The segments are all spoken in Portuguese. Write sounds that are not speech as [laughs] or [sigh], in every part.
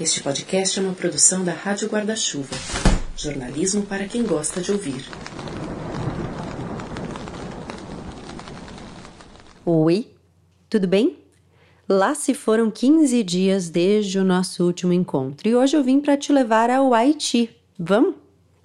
Este podcast é uma produção da Rádio Guarda-Chuva. Jornalismo para quem gosta de ouvir. Oi, tudo bem? Lá se foram 15 dias desde o nosso último encontro e hoje eu vim para te levar ao Haiti. Vamos?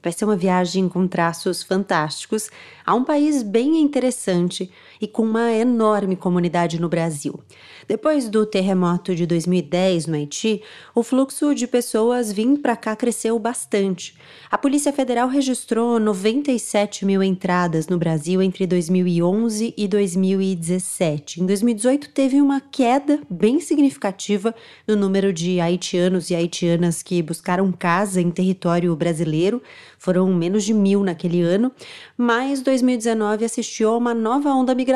Vai ser uma viagem com traços fantásticos a um país bem interessante e com uma enorme comunidade no Brasil. Depois do terremoto de 2010 no Haiti, o fluxo de pessoas vindo para cá cresceu bastante. A Polícia Federal registrou 97 mil entradas no Brasil entre 2011 e 2017. Em 2018, teve uma queda bem significativa no número de haitianos e haitianas que buscaram casa em território brasileiro. Foram menos de mil naquele ano, mas 2019 assistiu a uma nova onda migratória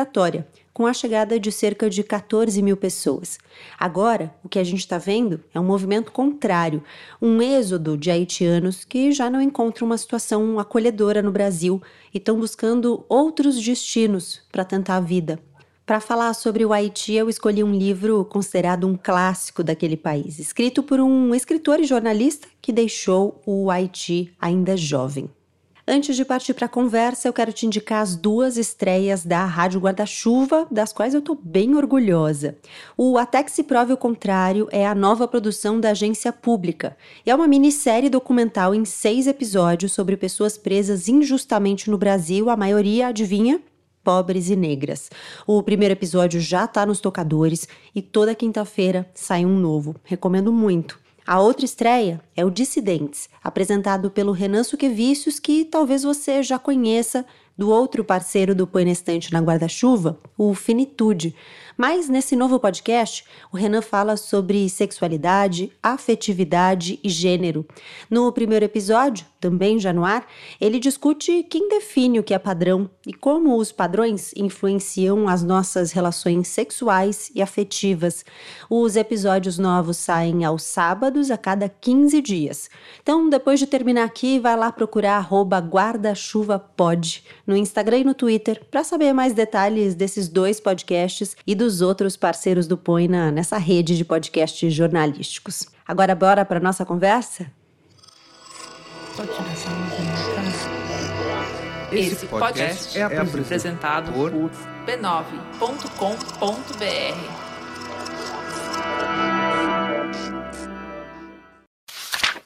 com a chegada de cerca de 14 mil pessoas. Agora, o que a gente está vendo é um movimento contrário, um êxodo de haitianos que já não encontram uma situação acolhedora no Brasil e estão buscando outros destinos para tentar a vida. Para falar sobre o Haiti, eu escolhi um livro considerado um clássico daquele país, escrito por um escritor e jornalista que deixou o Haiti ainda jovem. Antes de partir para a conversa, eu quero te indicar as duas estreias da Rádio Guarda-Chuva, das quais eu estou bem orgulhosa. O Até que se prove o contrário é a nova produção da agência pública e é uma minissérie documental em seis episódios sobre pessoas presas injustamente no Brasil, a maioria, adivinha? pobres e negras. O primeiro episódio já está nos tocadores e toda quinta-feira sai um novo. Recomendo muito. A outra estreia é o Dissidentes, apresentado pelo Renan Suquevicius, que talvez você já conheça do outro parceiro do Põe na Estante na Guarda-Chuva, o Finitude. Mas nesse novo podcast, o Renan fala sobre sexualidade, afetividade e gênero. No primeiro episódio, também já no ar, ele discute quem define o que é padrão e como os padrões influenciam as nossas relações sexuais e afetivas. Os episódios novos saem aos sábados a cada 15 dias. Então, depois de terminar aqui, vai lá procurar guarda-chuva-pod no Instagram e no Twitter para saber mais detalhes desses dois podcasts e dos outros parceiros do Põe na, nessa rede de podcasts jornalísticos. Agora bora para nossa conversa? Esse podcast é apresentado por b9.com.br.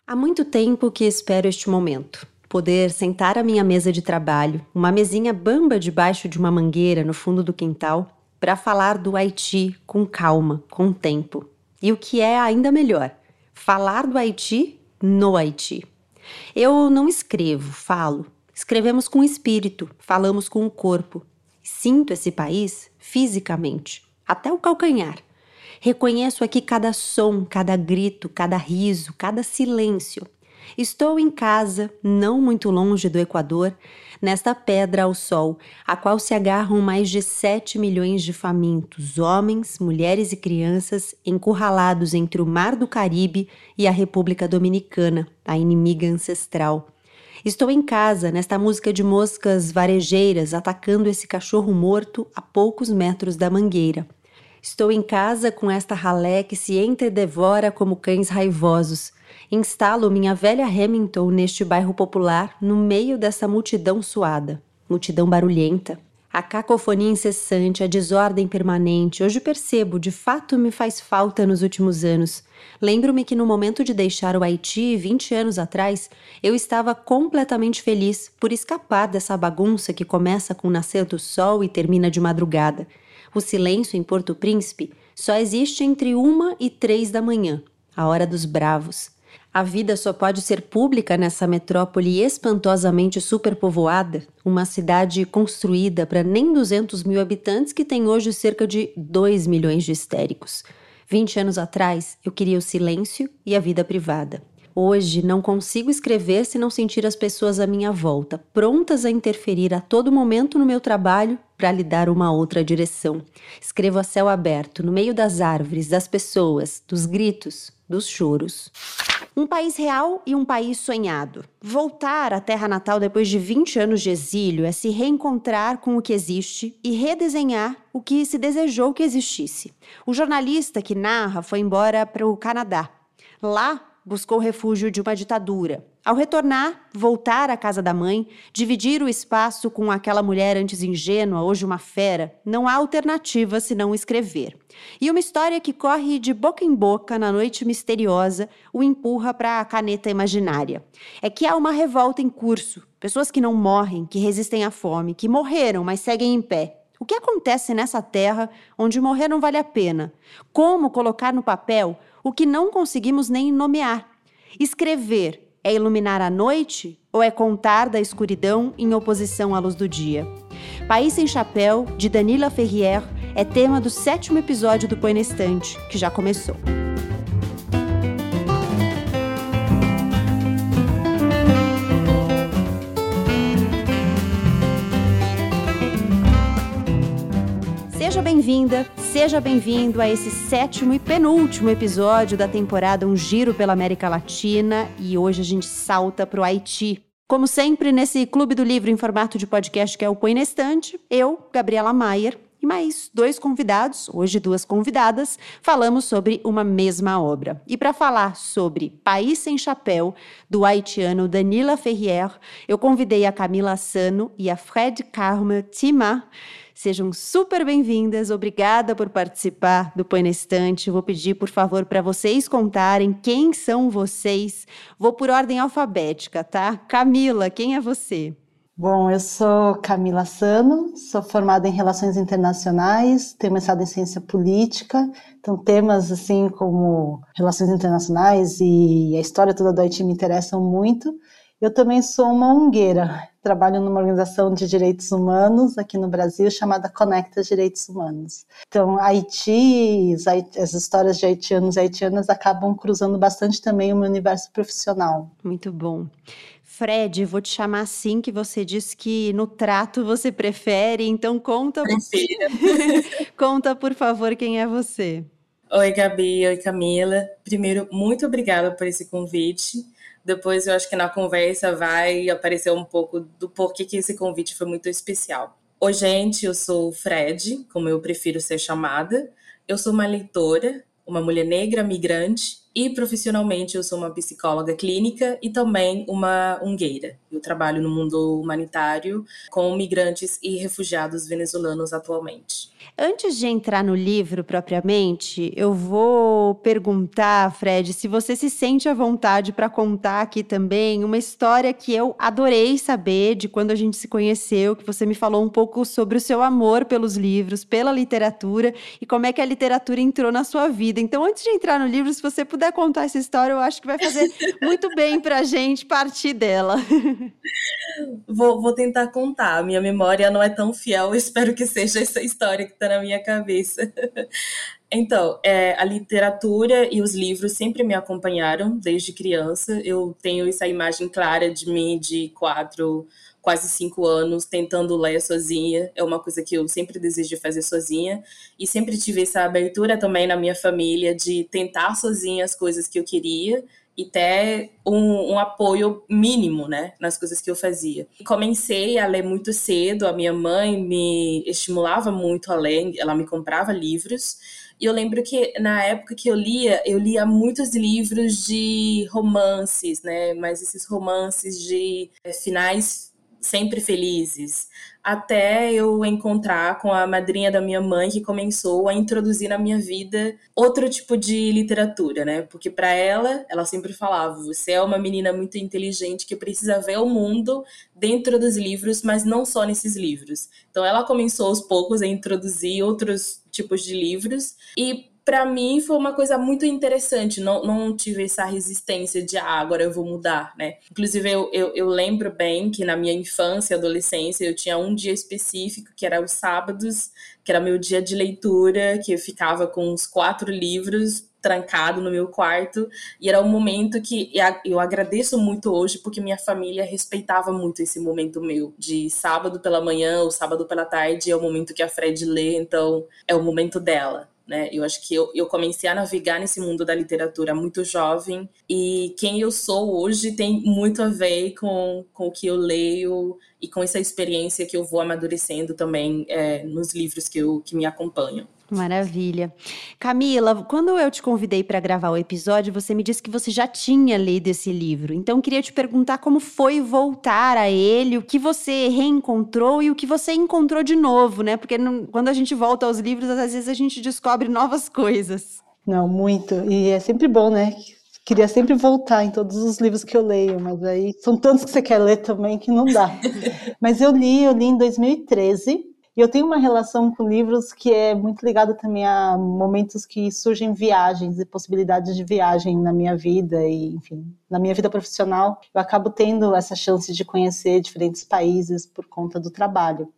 Há muito tempo que espero este momento. Poder sentar à minha mesa de trabalho, uma mesinha bamba debaixo de uma mangueira no fundo do quintal, para falar do Haiti com calma, com tempo. E o que é ainda melhor, falar do Haiti no Haiti. Eu não escrevo, falo. Escrevemos com o espírito, falamos com o corpo. Sinto esse país fisicamente, até o calcanhar. Reconheço aqui cada som, cada grito, cada riso, cada silêncio. Estou em casa, não muito longe do Equador, nesta pedra ao sol, a qual se agarram mais de 7 milhões de famintos, homens, mulheres e crianças, encurralados entre o Mar do Caribe e a República Dominicana, a inimiga ancestral. Estou em casa, nesta música de moscas varejeiras, atacando esse cachorro morto a poucos metros da mangueira. Estou em casa com esta ralé que se entredevora como cães raivosos, Instalo minha velha Hamilton neste bairro popular, no meio dessa multidão suada, multidão barulhenta. A cacofonia incessante, a desordem permanente, hoje percebo, de fato me faz falta nos últimos anos. Lembro-me que no momento de deixar o Haiti, 20 anos atrás, eu estava completamente feliz por escapar dessa bagunça que começa com o nascer do sol e termina de madrugada. O silêncio em Porto Príncipe só existe entre uma e três da manhã, a hora dos bravos. A vida só pode ser pública nessa metrópole espantosamente superpovoada, uma cidade construída para nem 200 mil habitantes que tem hoje cerca de 2 milhões de histéricos. 20 anos atrás, eu queria o silêncio e a vida privada. Hoje não consigo escrever se não sentir as pessoas à minha volta, prontas a interferir a todo momento no meu trabalho para lhe dar uma outra direção. Escrevo a céu aberto, no meio das árvores, das pessoas, dos gritos, dos choros. Um país real e um país sonhado. Voltar à terra natal depois de 20 anos de exílio é se reencontrar com o que existe e redesenhar o que se desejou que existisse. O jornalista que narra foi embora para o Canadá Lá, buscou refúgio de uma ditadura. Ao retornar, voltar à casa da mãe, dividir o espaço com aquela mulher antes ingênua, hoje uma fera, não há alternativa senão escrever. E uma história que corre de boca em boca na noite misteriosa o empurra para a caneta imaginária. É que há uma revolta em curso, pessoas que não morrem, que resistem à fome, que morreram, mas seguem em pé. O que acontece nessa terra onde morrer não vale a pena? Como colocar no papel o que não conseguimos nem nomear? Escrever é iluminar a noite ou é contar da escuridão em oposição à luz do dia? País Sem Chapéu, de Danila Ferrier, é tema do sétimo episódio do Põe na Estante, que já começou. Bem-vinda, seja bem-vindo a esse sétimo e penúltimo episódio da temporada Um Giro pela América Latina e hoje a gente salta para o Haiti. Como sempre, nesse Clube do Livro em formato de podcast que é o Põe na Estante, eu, Gabriela Maier, e mais dois convidados, hoje duas convidadas, falamos sobre uma mesma obra. E para falar sobre País Sem Chapéu, do haitiano Danila Ferrier, eu convidei a Camila Sano e a Fred Carme Tima, Sejam super bem-vindas. Obrigada por participar do Põe na Estante. Vou pedir, por favor, para vocês contarem quem são vocês. Vou por ordem alfabética, tá? Camila, quem é você? Bom, eu sou Camila Sano, sou formada em Relações Internacionais, tenho mestrado em Ciência Política, então temas assim como relações internacionais e a história toda do Haiti me interessam muito. Eu também sou uma ungueira, trabalho numa organização de direitos humanos aqui no Brasil chamada Conecta Direitos Humanos. Então, Haiti, as histórias de haitianos e haitianas acabam cruzando bastante também o meu universo profissional. Muito bom. Fred, vou te chamar assim que você disse que no trato você prefere, então conta. [laughs] conta, por favor, quem é você. Oi, Gabi, oi, Camila. Primeiro, muito obrigada por esse convite. Depois eu acho que na conversa vai aparecer um pouco do porquê que esse convite foi muito especial. Oi, gente, eu sou Fred, como eu prefiro ser chamada. Eu sou uma leitora, uma mulher negra migrante e profissionalmente eu sou uma psicóloga clínica e também uma ungueira. Eu trabalho no mundo humanitário com migrantes e refugiados venezuelanos atualmente. Antes de entrar no livro propriamente, eu vou perguntar, Fred, se você se sente à vontade para contar aqui também uma história que eu adorei saber de quando a gente se conheceu, que você me falou um pouco sobre o seu amor pelos livros, pela literatura e como é que a literatura entrou na sua vida. Então, antes de entrar no livro, se você puder contar essa história, eu acho que vai fazer muito bem para a gente partir dela. [laughs] Vou, vou tentar contar. Minha memória não é tão fiel, espero que seja essa história está na minha cabeça. [laughs] Então, é, a literatura e os livros sempre me acompanharam desde criança. Eu tenho essa imagem clara de mim de quatro quase cinco anos tentando ler sozinha. É uma coisa que eu sempre desejo fazer sozinha. E sempre tive essa abertura também na minha família de tentar sozinha as coisas que eu queria e ter um, um, apoio mínimo, né, nas coisas que eu fazia. Comecei a ler muito cedo, a minha mãe me estimulava muito a ler, ela me comprava livros, e eu lembro que na época que eu lia, eu lia muitos livros de romances, né, mas esses romances de é, finais sempre felizes, até eu encontrar com a madrinha da minha mãe que começou a introduzir na minha vida outro tipo de literatura, né? Porque para ela, ela sempre falava: "Você é uma menina muito inteligente que precisa ver o mundo dentro dos livros, mas não só nesses livros". Então ela começou aos poucos a introduzir outros tipos de livros e para mim foi uma coisa muito interessante. Não, não tive essa resistência de, ah, agora eu vou mudar, né? Inclusive, eu, eu, eu, lembro bem que na minha infância e adolescência eu tinha um dia específico, que era os sábados, que era meu dia de leitura, que eu ficava com uns quatro livros trancado no meu quarto e era um momento que eu agradeço muito hoje porque minha família respeitava muito esse momento meu de sábado pela manhã ou sábado pela tarde é o momento que a Fred lê então é o momento dela né? Eu acho que eu, eu comecei a navegar nesse mundo da literatura muito jovem e quem eu sou hoje tem muito a ver com, com o que eu leio e com essa experiência que eu vou amadurecendo também é, nos livros que, eu, que me acompanham. Maravilha. Camila, quando eu te convidei para gravar o episódio, você me disse que você já tinha lido esse livro. Então, queria te perguntar como foi voltar a ele, o que você reencontrou e o que você encontrou de novo, né? Porque não, quando a gente volta aos livros, às vezes a gente descobre novas coisas. Não, muito. E é sempre bom, né? Queria sempre voltar em todos os livros que eu leio, mas aí são tantos que você quer ler também que não dá. [laughs] mas eu li, eu li em 2013 e eu tenho uma relação com livros que é muito ligada também a momentos que surgem viagens e possibilidades de viagem na minha vida e, enfim, na minha vida profissional. Eu acabo tendo essa chance de conhecer diferentes países por conta do trabalho.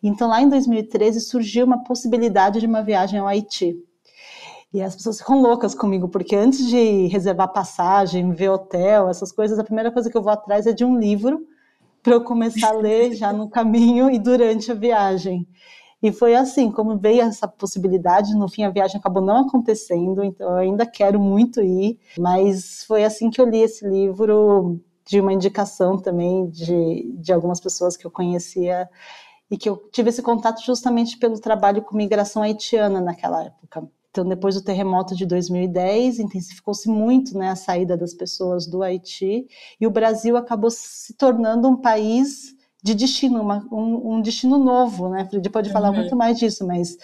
Então, lá em 2013 surgiu uma possibilidade de uma viagem ao Haiti. E as pessoas ficam loucas comigo, porque antes de reservar passagem, ver hotel, essas coisas, a primeira coisa que eu vou atrás é de um livro para eu começar a ler já no caminho e durante a viagem. E foi assim, como veio essa possibilidade, no fim a viagem acabou não acontecendo, então eu ainda quero muito ir, mas foi assim que eu li esse livro, de uma indicação também de, de algumas pessoas que eu conhecia e que eu tive esse contato justamente pelo trabalho com migração haitiana naquela época. Então, depois do terremoto de 2010, intensificou-se muito né, a saída das pessoas do Haiti e o Brasil acabou se tornando um país de destino, uma, um, um, destino novo, né? Fred pode falar uhum. muito mais disso, mas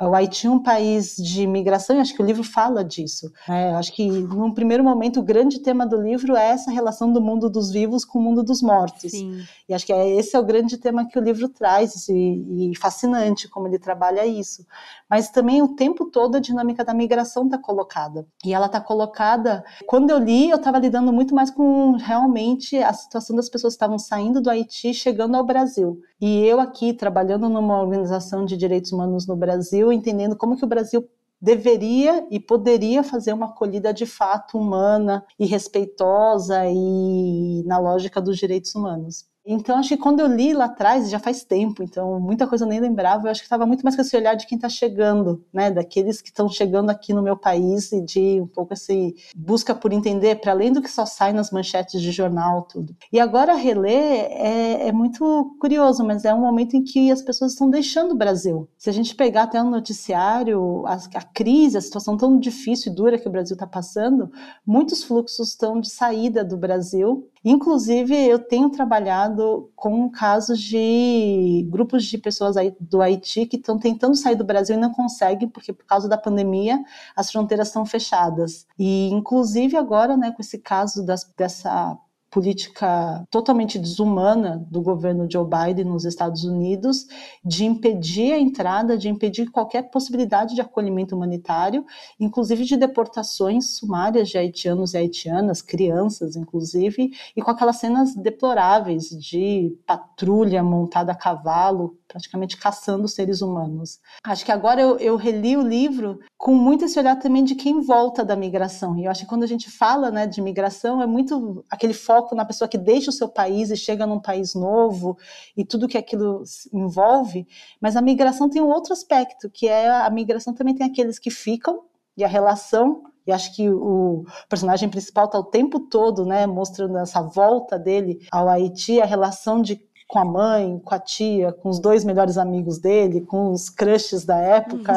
o Haiti é um país de imigração, e acho que o livro fala disso. É, acho que, num primeiro momento, o grande tema do livro é essa relação do mundo dos vivos com o mundo dos mortos. Sim. E acho que é, esse é o grande tema que o livro traz, e, e fascinante como ele trabalha isso. Mas também o tempo todo a dinâmica da migração está colocada. E ela está colocada. Quando eu li, eu estava lidando muito mais com realmente a situação das pessoas que estavam saindo do Haiti chegando ao Brasil. E eu aqui, trabalhando numa organização de direitos humanos no Brasil, entendendo como que o Brasil deveria e poderia fazer uma acolhida de fato humana e respeitosa e na lógica dos direitos humanos. Então, acho que quando eu li lá atrás, já faz tempo, então muita coisa eu nem lembrava, eu acho que estava muito mais com esse olhar de quem está chegando, né, daqueles que estão chegando aqui no meu país e de um pouco esse busca por entender, para além do que só sai nas manchetes de jornal, tudo. E agora reler é, é muito curioso, mas é um momento em que as pessoas estão deixando o Brasil. Se a gente pegar até um noticiário, a, a crise, a situação tão difícil e dura que o Brasil está passando, muitos fluxos estão de saída do Brasil Inclusive, eu tenho trabalhado com casos de grupos de pessoas do Haiti que estão tentando sair do Brasil e não conseguem, porque por causa da pandemia as fronteiras estão fechadas. E, inclusive, agora, né, com esse caso das, dessa política totalmente desumana do governo Joe Biden nos Estados Unidos de impedir a entrada, de impedir qualquer possibilidade de acolhimento humanitário, inclusive de deportações sumárias de haitianos e haitianas, crianças inclusive, e com aquelas cenas deploráveis de patrulha montada a cavalo praticamente caçando seres humanos. Acho que agora eu, eu reli o livro com muito esse olhar também de quem volta da migração. E eu acho que quando a gente fala né, de migração, é muito aquele foco na pessoa que deixa o seu país e chega num país novo e tudo que aquilo envolve. Mas a migração tem um outro aspecto, que é a migração também tem aqueles que ficam e a relação e acho que o personagem principal está o tempo todo, né, mostrando essa volta dele ao Haiti, a relação de com a mãe, com a tia, com os dois melhores amigos dele, com os crushes da época.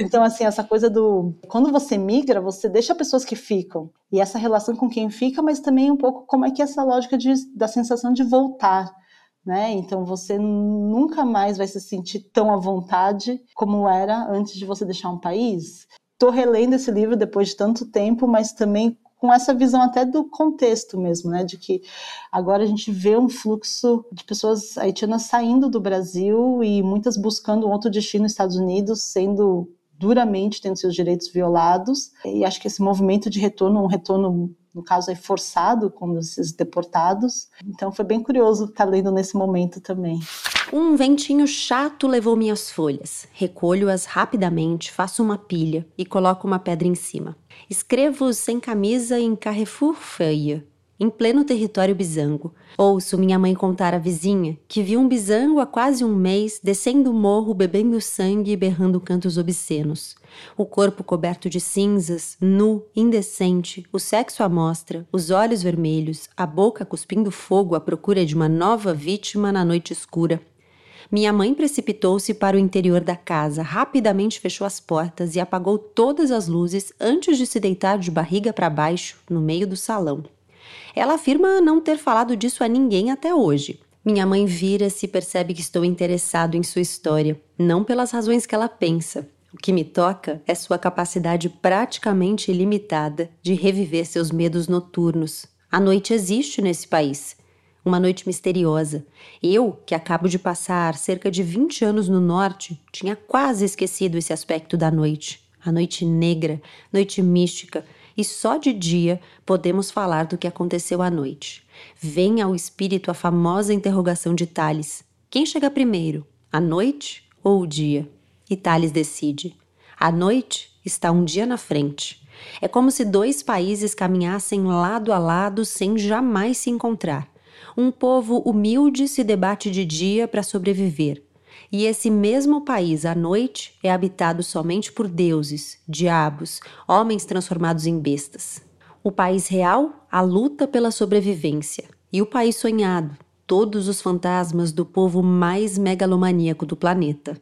Então, assim, essa coisa do. Quando você migra, você deixa pessoas que ficam. E essa relação com quem fica, mas também um pouco como é que é essa lógica de, da sensação de voltar. Né? Então você nunca mais vai se sentir tão à vontade como era antes de você deixar um país. Estou relendo esse livro depois de tanto tempo, mas também com essa visão até do contexto mesmo, né, de que agora a gente vê um fluxo de pessoas haitianas saindo do Brasil e muitas buscando outro destino nos Estados Unidos, sendo duramente tendo seus direitos violados. E acho que esse movimento de retorno, um retorno no caso é forçado com esses deportados. Então foi bem curioso estar lendo nesse momento também. Um ventinho chato levou minhas folhas. Recolho-as rapidamente, faço uma pilha e coloco uma pedra em cima. Escrevo sem camisa em Carrefour Feia, em pleno território bisango. Ouço minha mãe contar à vizinha que viu um bisango há quase um mês descendo o morro, bebendo sangue e berrando cantos obscenos. O corpo coberto de cinzas, nu, indecente, o sexo à mostra, os olhos vermelhos, a boca cuspindo fogo à procura de uma nova vítima na noite escura. Minha mãe precipitou-se para o interior da casa, rapidamente fechou as portas e apagou todas as luzes antes de se deitar de barriga para baixo no meio do salão. Ela afirma não ter falado disso a ninguém até hoje. Minha mãe vira-se e percebe que estou interessado em sua história, não pelas razões que ela pensa. O que me toca é sua capacidade praticamente ilimitada de reviver seus medos noturnos. A noite existe nesse país uma noite misteriosa. Eu, que acabo de passar cerca de 20 anos no norte, tinha quase esquecido esse aspecto da noite. A noite negra, noite mística, e só de dia podemos falar do que aconteceu à noite. Vem ao espírito a famosa interrogação de Tales: quem chega primeiro, a noite ou o dia? E Tales decide: a noite está um dia na frente. É como se dois países caminhassem lado a lado sem jamais se encontrar. Um povo humilde se debate de dia para sobreviver. E esse mesmo país, à noite, é habitado somente por deuses, diabos, homens transformados em bestas. O país real, a luta pela sobrevivência. E o país sonhado, todos os fantasmas do povo mais megalomaníaco do planeta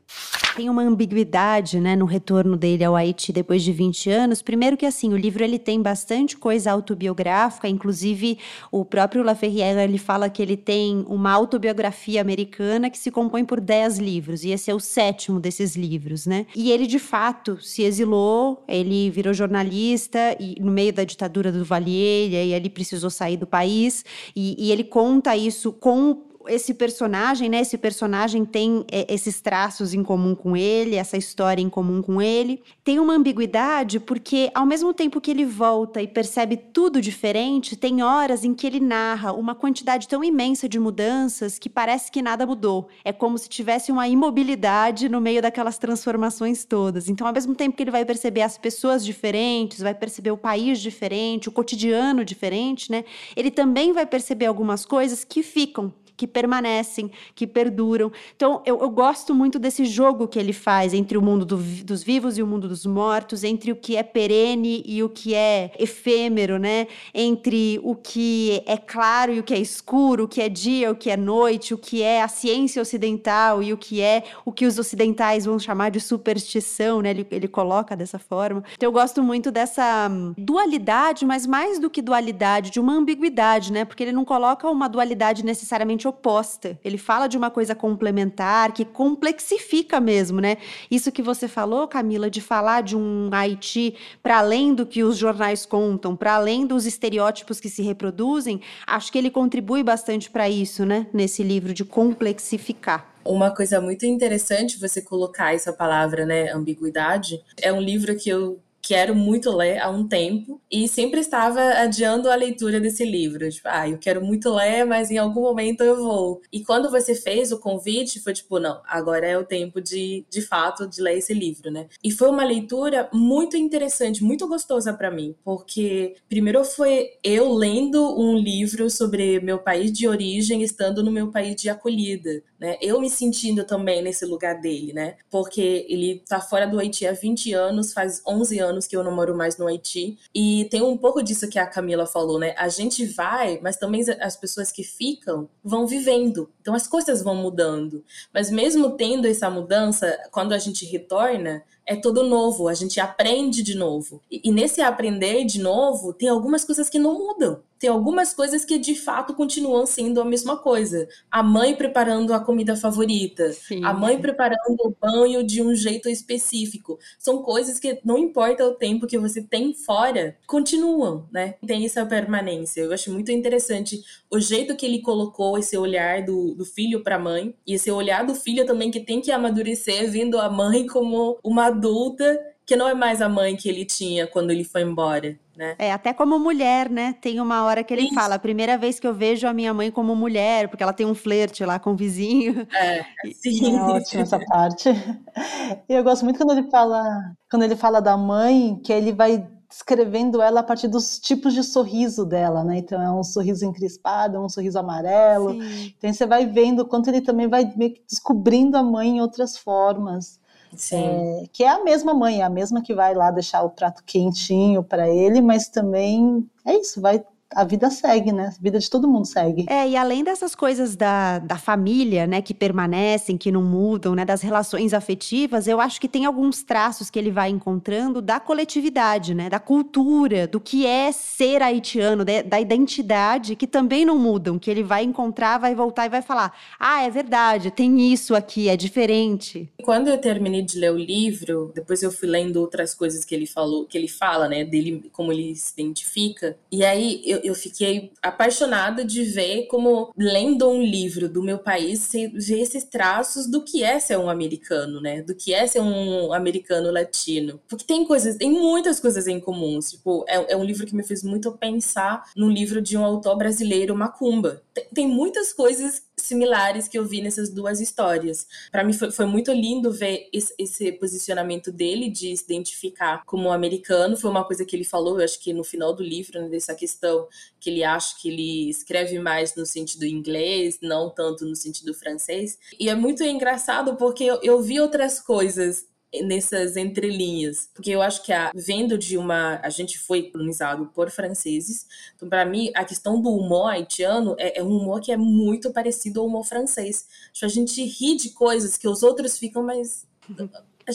tem uma ambiguidade, né, no retorno dele ao Haiti depois de 20 anos. Primeiro que assim, o livro ele tem bastante coisa autobiográfica, inclusive o próprio Laferrière ele fala que ele tem uma autobiografia americana que se compõe por 10 livros, e esse é o sétimo desses livros, né? E ele de fato se exilou, ele virou jornalista e no meio da ditadura do Valier, e ele precisou sair do país, e, e ele conta isso com com esse personagem, né? Esse personagem tem é, esses traços em comum com ele, essa história em comum com ele. Tem uma ambiguidade porque, ao mesmo tempo que ele volta e percebe tudo diferente, tem horas em que ele narra uma quantidade tão imensa de mudanças que parece que nada mudou. É como se tivesse uma imobilidade no meio daquelas transformações todas. Então, ao mesmo tempo que ele vai perceber as pessoas diferentes, vai perceber o país diferente, o cotidiano diferente, né? Ele também vai perceber algumas coisas que ficam que permanecem, que perduram. Então, eu, eu gosto muito desse jogo que ele faz entre o mundo do, dos vivos e o mundo dos mortos, entre o que é perene e o que é efêmero, né? Entre o que é claro e o que é escuro, o que é dia, o que é noite, o que é a ciência ocidental e o que é o que os ocidentais vão chamar de superstição, né? Ele, ele coloca dessa forma. Então, eu gosto muito dessa hum, dualidade, mas mais do que dualidade, de uma ambiguidade, né? Porque ele não coloca uma dualidade necessariamente oposta. Ele fala de uma coisa complementar que complexifica mesmo, né? Isso que você falou, Camila, de falar de um Haiti para além do que os jornais contam, para além dos estereótipos que se reproduzem, acho que ele contribui bastante para isso, né? Nesse livro de complexificar. Uma coisa muito interessante você colocar essa palavra, né, ambiguidade, é um livro que eu quero muito ler há um tempo e sempre estava adiando a leitura desse livro. Tipo, ah, eu quero muito ler, mas em algum momento eu vou. E quando você fez o convite, foi tipo, não, agora é o tempo de, de fato, de ler esse livro, né? E foi uma leitura muito interessante, muito gostosa para mim, porque primeiro foi eu lendo um livro sobre meu país de origem, estando no meu país de acolhida, né? Eu me sentindo também nesse lugar dele, né? Porque ele tá fora do Haiti há 20 anos, faz 11 anos que eu não moro mais no Haiti. E tem um pouco disso que a Camila falou, né? A gente vai, mas também as pessoas que ficam vão vivendo. Então as coisas vão mudando. Mas mesmo tendo essa mudança, quando a gente retorna, é todo novo, a gente aprende de novo. E, e, nesse aprender de novo, tem algumas coisas que não mudam. Tem algumas coisas que de fato continuam sendo a mesma coisa. A mãe preparando a comida favorita, Sim. a mãe preparando o banho de um jeito específico. São coisas que não importa o tempo que você tem fora, continuam, né? Tem essa permanência. Eu acho muito interessante o jeito que ele colocou esse olhar do, do filho para a mãe e esse olhar do filho também que tem que amadurecer vendo a mãe como uma adulta que não é mais a mãe que ele tinha quando ele foi embora, né? É, até como mulher, né? Tem uma hora que ele Isso. fala, a primeira vez que eu vejo a minha mãe como mulher, porque ela tem um flerte lá com o vizinho. É, sim. É ótima essa parte. E eu gosto muito quando ele fala, quando ele fala da mãe, que ele vai descrevendo ela a partir dos tipos de sorriso dela, né? Então é um sorriso encrespado, um sorriso amarelo. Sim. Então você vai vendo o quanto ele também vai descobrindo a mãe em outras formas. É, que é a mesma mãe, é a mesma que vai lá deixar o prato quentinho para ele, mas também é isso, vai a vida segue, né? A vida de todo mundo segue. É, e além dessas coisas da, da família, né, que permanecem, que não mudam, né, das relações afetivas, eu acho que tem alguns traços que ele vai encontrando da coletividade, né, da cultura, do que é ser haitiano, de, da identidade, que também não mudam, que ele vai encontrar, vai voltar e vai falar: ah, é verdade, tem isso aqui, é diferente. Quando eu terminei de ler o livro, depois eu fui lendo outras coisas que ele falou, que ele fala, né, dele, como ele se identifica, e aí eu, eu fiquei apaixonada de ver como, lendo um livro do meu país, ver esses traços do que é ser um americano, né? Do que é ser um americano latino. Porque tem coisas, tem muitas coisas em comum. Tipo, é, é um livro que me fez muito pensar num livro de um autor brasileiro, Macumba. Tem, tem muitas coisas similares que eu vi nessas duas histórias. Para mim foi, foi, muito lindo ver esse, esse, posicionamento dele de se identificar como americano. Foi uma coisa que ele falou, eu acho que no final do livro, né, dessa questão que ele acha que ele escreve mais no sentido inglês, não tanto no sentido francês. E é muito engraçado porque eu, eu vi outras coisas nessas entrelinhas, porque eu acho que a vendo de uma a gente foi colonizado por franceses, então para mim a questão do humor haitiano é, é, um humor que é muito parecido ao humor francês. Tipo, a gente ri de coisas que os outros ficam, mas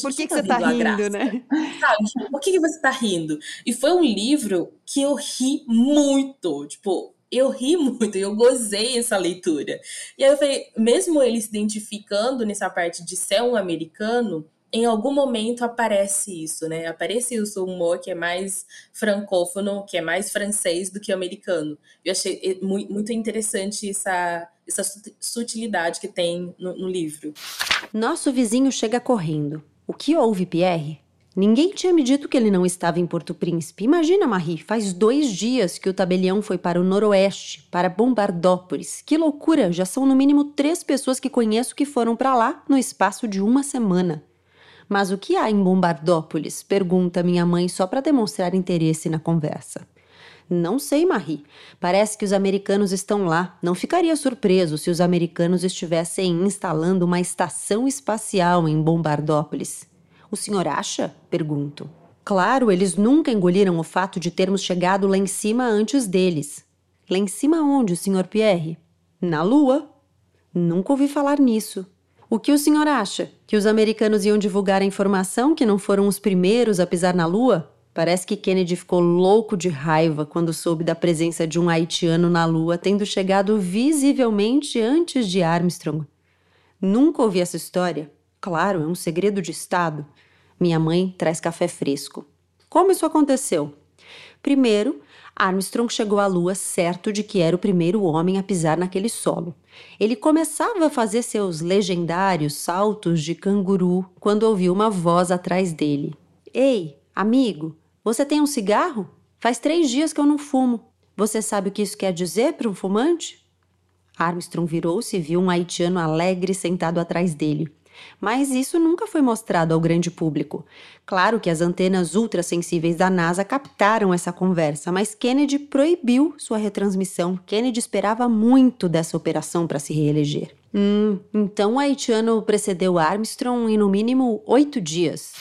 por que, que tá você tá rindo, né? Sabe? Por que, que você tá rindo? E foi um livro que eu ri muito, tipo, eu ri muito, eu gozei essa leitura. E aí eu falei, mesmo ele se identificando nessa parte de ser um americano, em algum momento aparece isso, né? Aparece o humor que é mais francófono, que é mais francês do que americano. Eu achei muito interessante essa, essa sutilidade que tem no, no livro. Nosso vizinho chega correndo. O que houve, Pierre? Ninguém tinha me dito que ele não estava em Porto Príncipe. Imagina, Marie, faz dois dias que o tabelião foi para o noroeste, para Bombardópolis. Que loucura! Já são no mínimo três pessoas que conheço que foram para lá no espaço de uma semana. Mas o que há em Bombardópolis? Pergunta minha mãe só para demonstrar interesse na conversa. Não sei, Marie. Parece que os americanos estão lá. Não ficaria surpreso se os americanos estivessem instalando uma estação espacial em Bombardópolis. O senhor acha? Pergunto. Claro, eles nunca engoliram o fato de termos chegado lá em cima antes deles. Lá em cima onde, senhor Pierre? Na Lua. Nunca ouvi falar nisso. O que o senhor acha? Que os americanos iam divulgar a informação que não foram os primeiros a pisar na Lua? Parece que Kennedy ficou louco de raiva quando soube da presença de um haitiano na Lua, tendo chegado visivelmente antes de Armstrong. Nunca ouvi essa história. Claro, é um segredo de Estado. Minha mãe traz café fresco. Como isso aconteceu? Primeiro, Armstrong chegou à Lua certo de que era o primeiro homem a pisar naquele solo. Ele começava a fazer seus legendários saltos de canguru quando ouviu uma voz atrás dele. Ei, amigo, você tem um cigarro? Faz três dias que eu não fumo. Você sabe o que isso quer dizer para um fumante? Armstrong virou-se e viu um haitiano alegre sentado atrás dele. Mas isso nunca foi mostrado ao grande público. Claro que as antenas ultrassensíveis da NASA captaram essa conversa, mas Kennedy proibiu sua retransmissão. Kennedy esperava muito dessa operação para se reeleger. Hum, então o haitiano precedeu Armstrong em no mínimo oito dias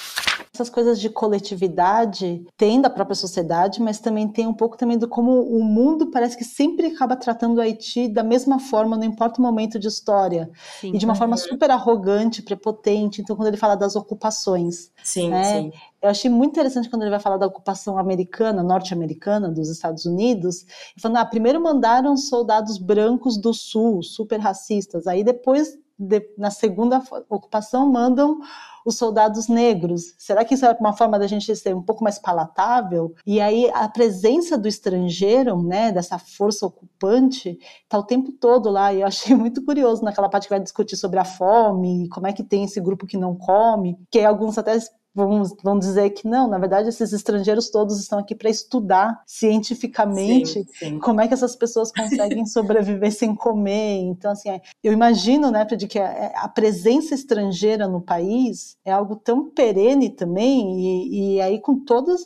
essas coisas de coletividade tem da própria sociedade, mas também tem um pouco também do como o mundo parece que sempre acaba tratando o Haiti da mesma forma, não importa o momento de história. Sim, e de uma forma super arrogante, prepotente. Então, quando ele fala das ocupações. Sim, né? sim. Eu achei muito interessante quando ele vai falar da ocupação americana, norte-americana, dos Estados Unidos, falando, ah, primeiro mandaram soldados brancos do sul, super racistas, aí depois, de, na segunda ocupação, mandam os soldados negros. Será que isso é uma forma da gente ser um pouco mais palatável? E aí a presença do estrangeiro, né, dessa força ocupante, está o tempo todo lá. E eu achei [laughs] muito curioso naquela parte que vai discutir sobre a fome, como é que tem esse grupo que não come, que alguns até vamos, vão dizer que não, na verdade, esses estrangeiros todos estão aqui para estudar cientificamente sim, sim. como é que essas pessoas conseguem [laughs] sobreviver sem comer. Então, assim, é, eu imagino, né, de que a, a, presença estrangeira no país é algo tão perene também, e, e aí com todos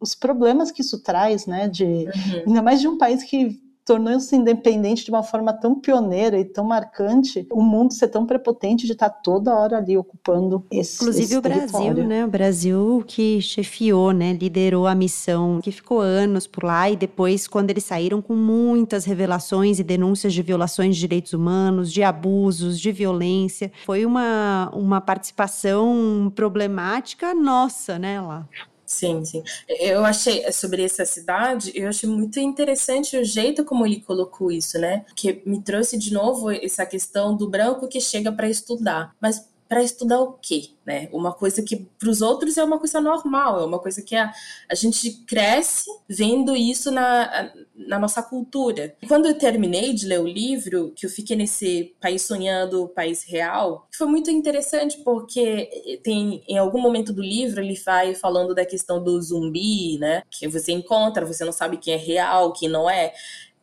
os problemas que isso traz, né, de, uhum. ainda mais de um país que tornou-se independente de uma forma tão pioneira e tão marcante, o mundo ser tão prepotente de estar toda hora ali ocupando esse Inclusive esse o Brasil, território. né? O Brasil que chefiou, né? Liderou a missão, que ficou anos por lá e depois, quando eles saíram com muitas revelações e denúncias de violações de direitos humanos, de abusos, de violência, foi uma, uma participação problemática nossa, né, lá. Sim, sim. Eu achei sobre essa cidade, eu achei muito interessante o jeito como ele colocou isso, né? Que me trouxe de novo essa questão do branco que chega para estudar. Mas para estudar o quê? Né? Uma coisa que para os outros é uma coisa normal, é uma coisa que a, a gente cresce vendo isso na, na nossa cultura. Quando eu terminei de ler o livro, que eu fiquei nesse país sonhando, país real, foi muito interessante porque tem em algum momento do livro ele vai falando da questão do zumbi, né? Que você encontra, você não sabe quem é real, quem não é.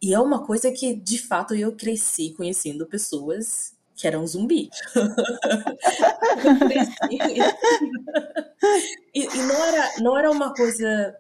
E é uma coisa que, de fato, eu cresci conhecendo pessoas que era um zumbi. [laughs] e, e não, era, não era uma coisa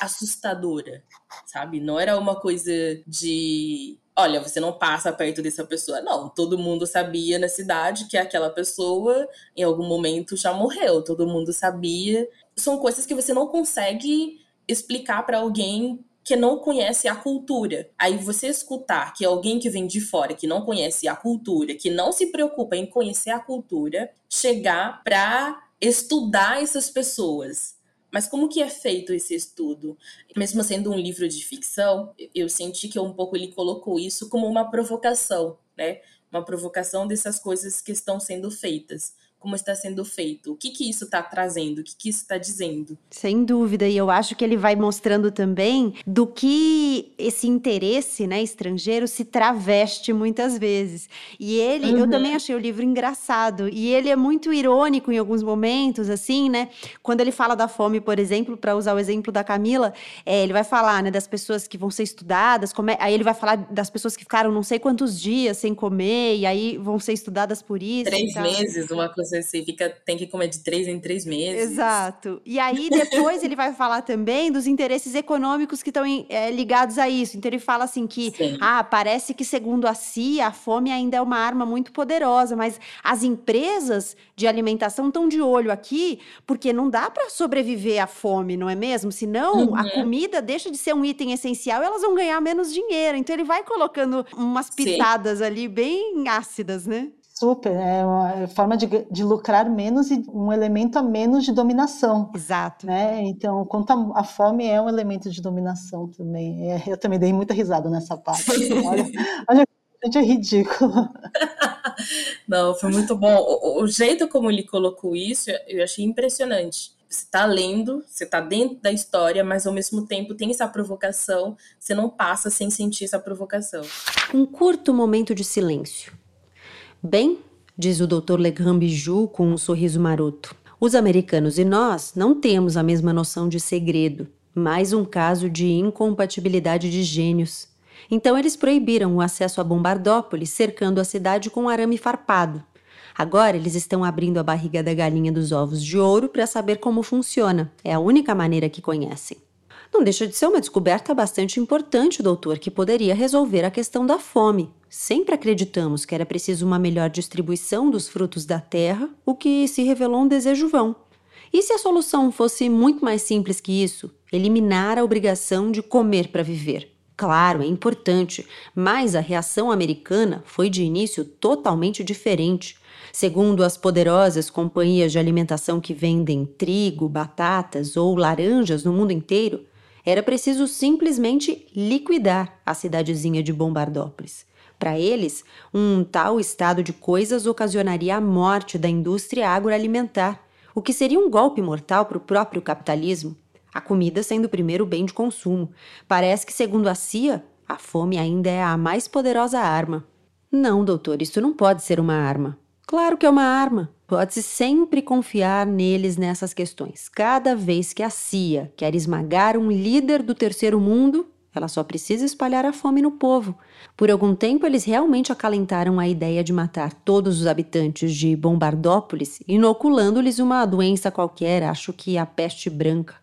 assustadora, sabe? Não era uma coisa de olha, você não passa perto dessa pessoa. Não, todo mundo sabia na cidade que aquela pessoa em algum momento já morreu. Todo mundo sabia. São coisas que você não consegue explicar para alguém que não conhece a cultura. Aí você escutar que alguém que vem de fora, que não conhece a cultura, que não se preocupa em conhecer a cultura, chegar para estudar essas pessoas. Mas como que é feito esse estudo? Mesmo sendo um livro de ficção, eu senti que um pouco ele colocou isso como uma provocação, né? Uma provocação dessas coisas que estão sendo feitas como está sendo feito, o que, que isso está trazendo, o que, que isso está dizendo. Sem dúvida, e eu acho que ele vai mostrando também do que esse interesse né, estrangeiro se traveste muitas vezes. E ele, uhum. eu também achei o livro engraçado, e ele é muito irônico em alguns momentos, assim, né? Quando ele fala da fome, por exemplo, para usar o exemplo da Camila, é, ele vai falar né, das pessoas que vão ser estudadas, é, aí ele vai falar das pessoas que ficaram não sei quantos dias sem comer, e aí vão ser estudadas por isso. Três meses, uma coisa você fica, tem que comer de três em três meses. Exato. E aí depois ele vai falar também dos interesses econômicos que estão é, ligados a isso. Então ele fala assim que, Sim. ah, parece que segundo a CIA, a fome ainda é uma arma muito poderosa, mas as empresas de alimentação estão de olho aqui, porque não dá para sobreviver à fome, não é mesmo? Senão uhum. a comida deixa de ser um item essencial e elas vão ganhar menos dinheiro. Então ele vai colocando umas pitadas Sim. ali bem ácidas, né? Super, é uma forma de, de lucrar menos e um elemento a menos de dominação. Exato. Né? Então, quanto a, a fome é um elemento de dominação também. É, eu também dei muita risada nessa parte. [laughs] olha, olha gente é ridículo. [laughs] Não, foi muito bom. O, o, jeito como ele colocou isso, eu achei impressionante. Você está lendo, você está dentro da história, mas ao mesmo tempo tem essa provocação, você não passa sem sentir essa provocação. Um curto momento de silêncio Bem, diz o Dr. Legrand Bijou com um sorriso maroto. Os americanos e nós não temos a mesma noção de segredo, mais um caso de incompatibilidade de gênios. Então eles proibiram o acesso a Bombardópolis, cercando a cidade com arame farpado. Agora eles estão abrindo a barriga da galinha dos ovos de ouro para saber como funciona. É a única maneira que conhecem. Não deixa de ser uma descoberta bastante importante, doutor, que poderia resolver a questão da fome. Sempre acreditamos que era preciso uma melhor distribuição dos frutos da terra, o que se revelou um desejo vão. E se a solução fosse muito mais simples que isso? Eliminar a obrigação de comer para viver. Claro, é importante, mas a reação americana foi de início totalmente diferente. Segundo as poderosas companhias de alimentação que vendem trigo, batatas ou laranjas no mundo inteiro, era preciso simplesmente liquidar a cidadezinha de Bombardópolis. Para eles, um tal estado de coisas ocasionaria a morte da indústria agroalimentar, o que seria um golpe mortal para o próprio capitalismo. A comida sendo o primeiro bem de consumo. Parece que, segundo a CIA, a fome ainda é a mais poderosa arma. Não, doutor, isso não pode ser uma arma. Claro que é uma arma. Pode-se sempre confiar neles nessas questões. Cada vez que a CIA quer esmagar um líder do terceiro mundo, ela só precisa espalhar a fome no povo. Por algum tempo, eles realmente acalentaram a ideia de matar todos os habitantes de Bombardópolis, inoculando-lhes uma doença qualquer, acho que a peste branca.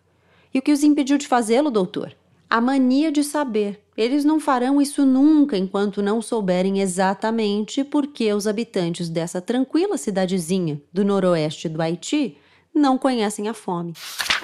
E o que os impediu de fazê-lo, doutor? A mania de saber. Eles não farão isso nunca enquanto não souberem exatamente por que os habitantes dessa tranquila cidadezinha do noroeste do Haiti não conhecem a fome.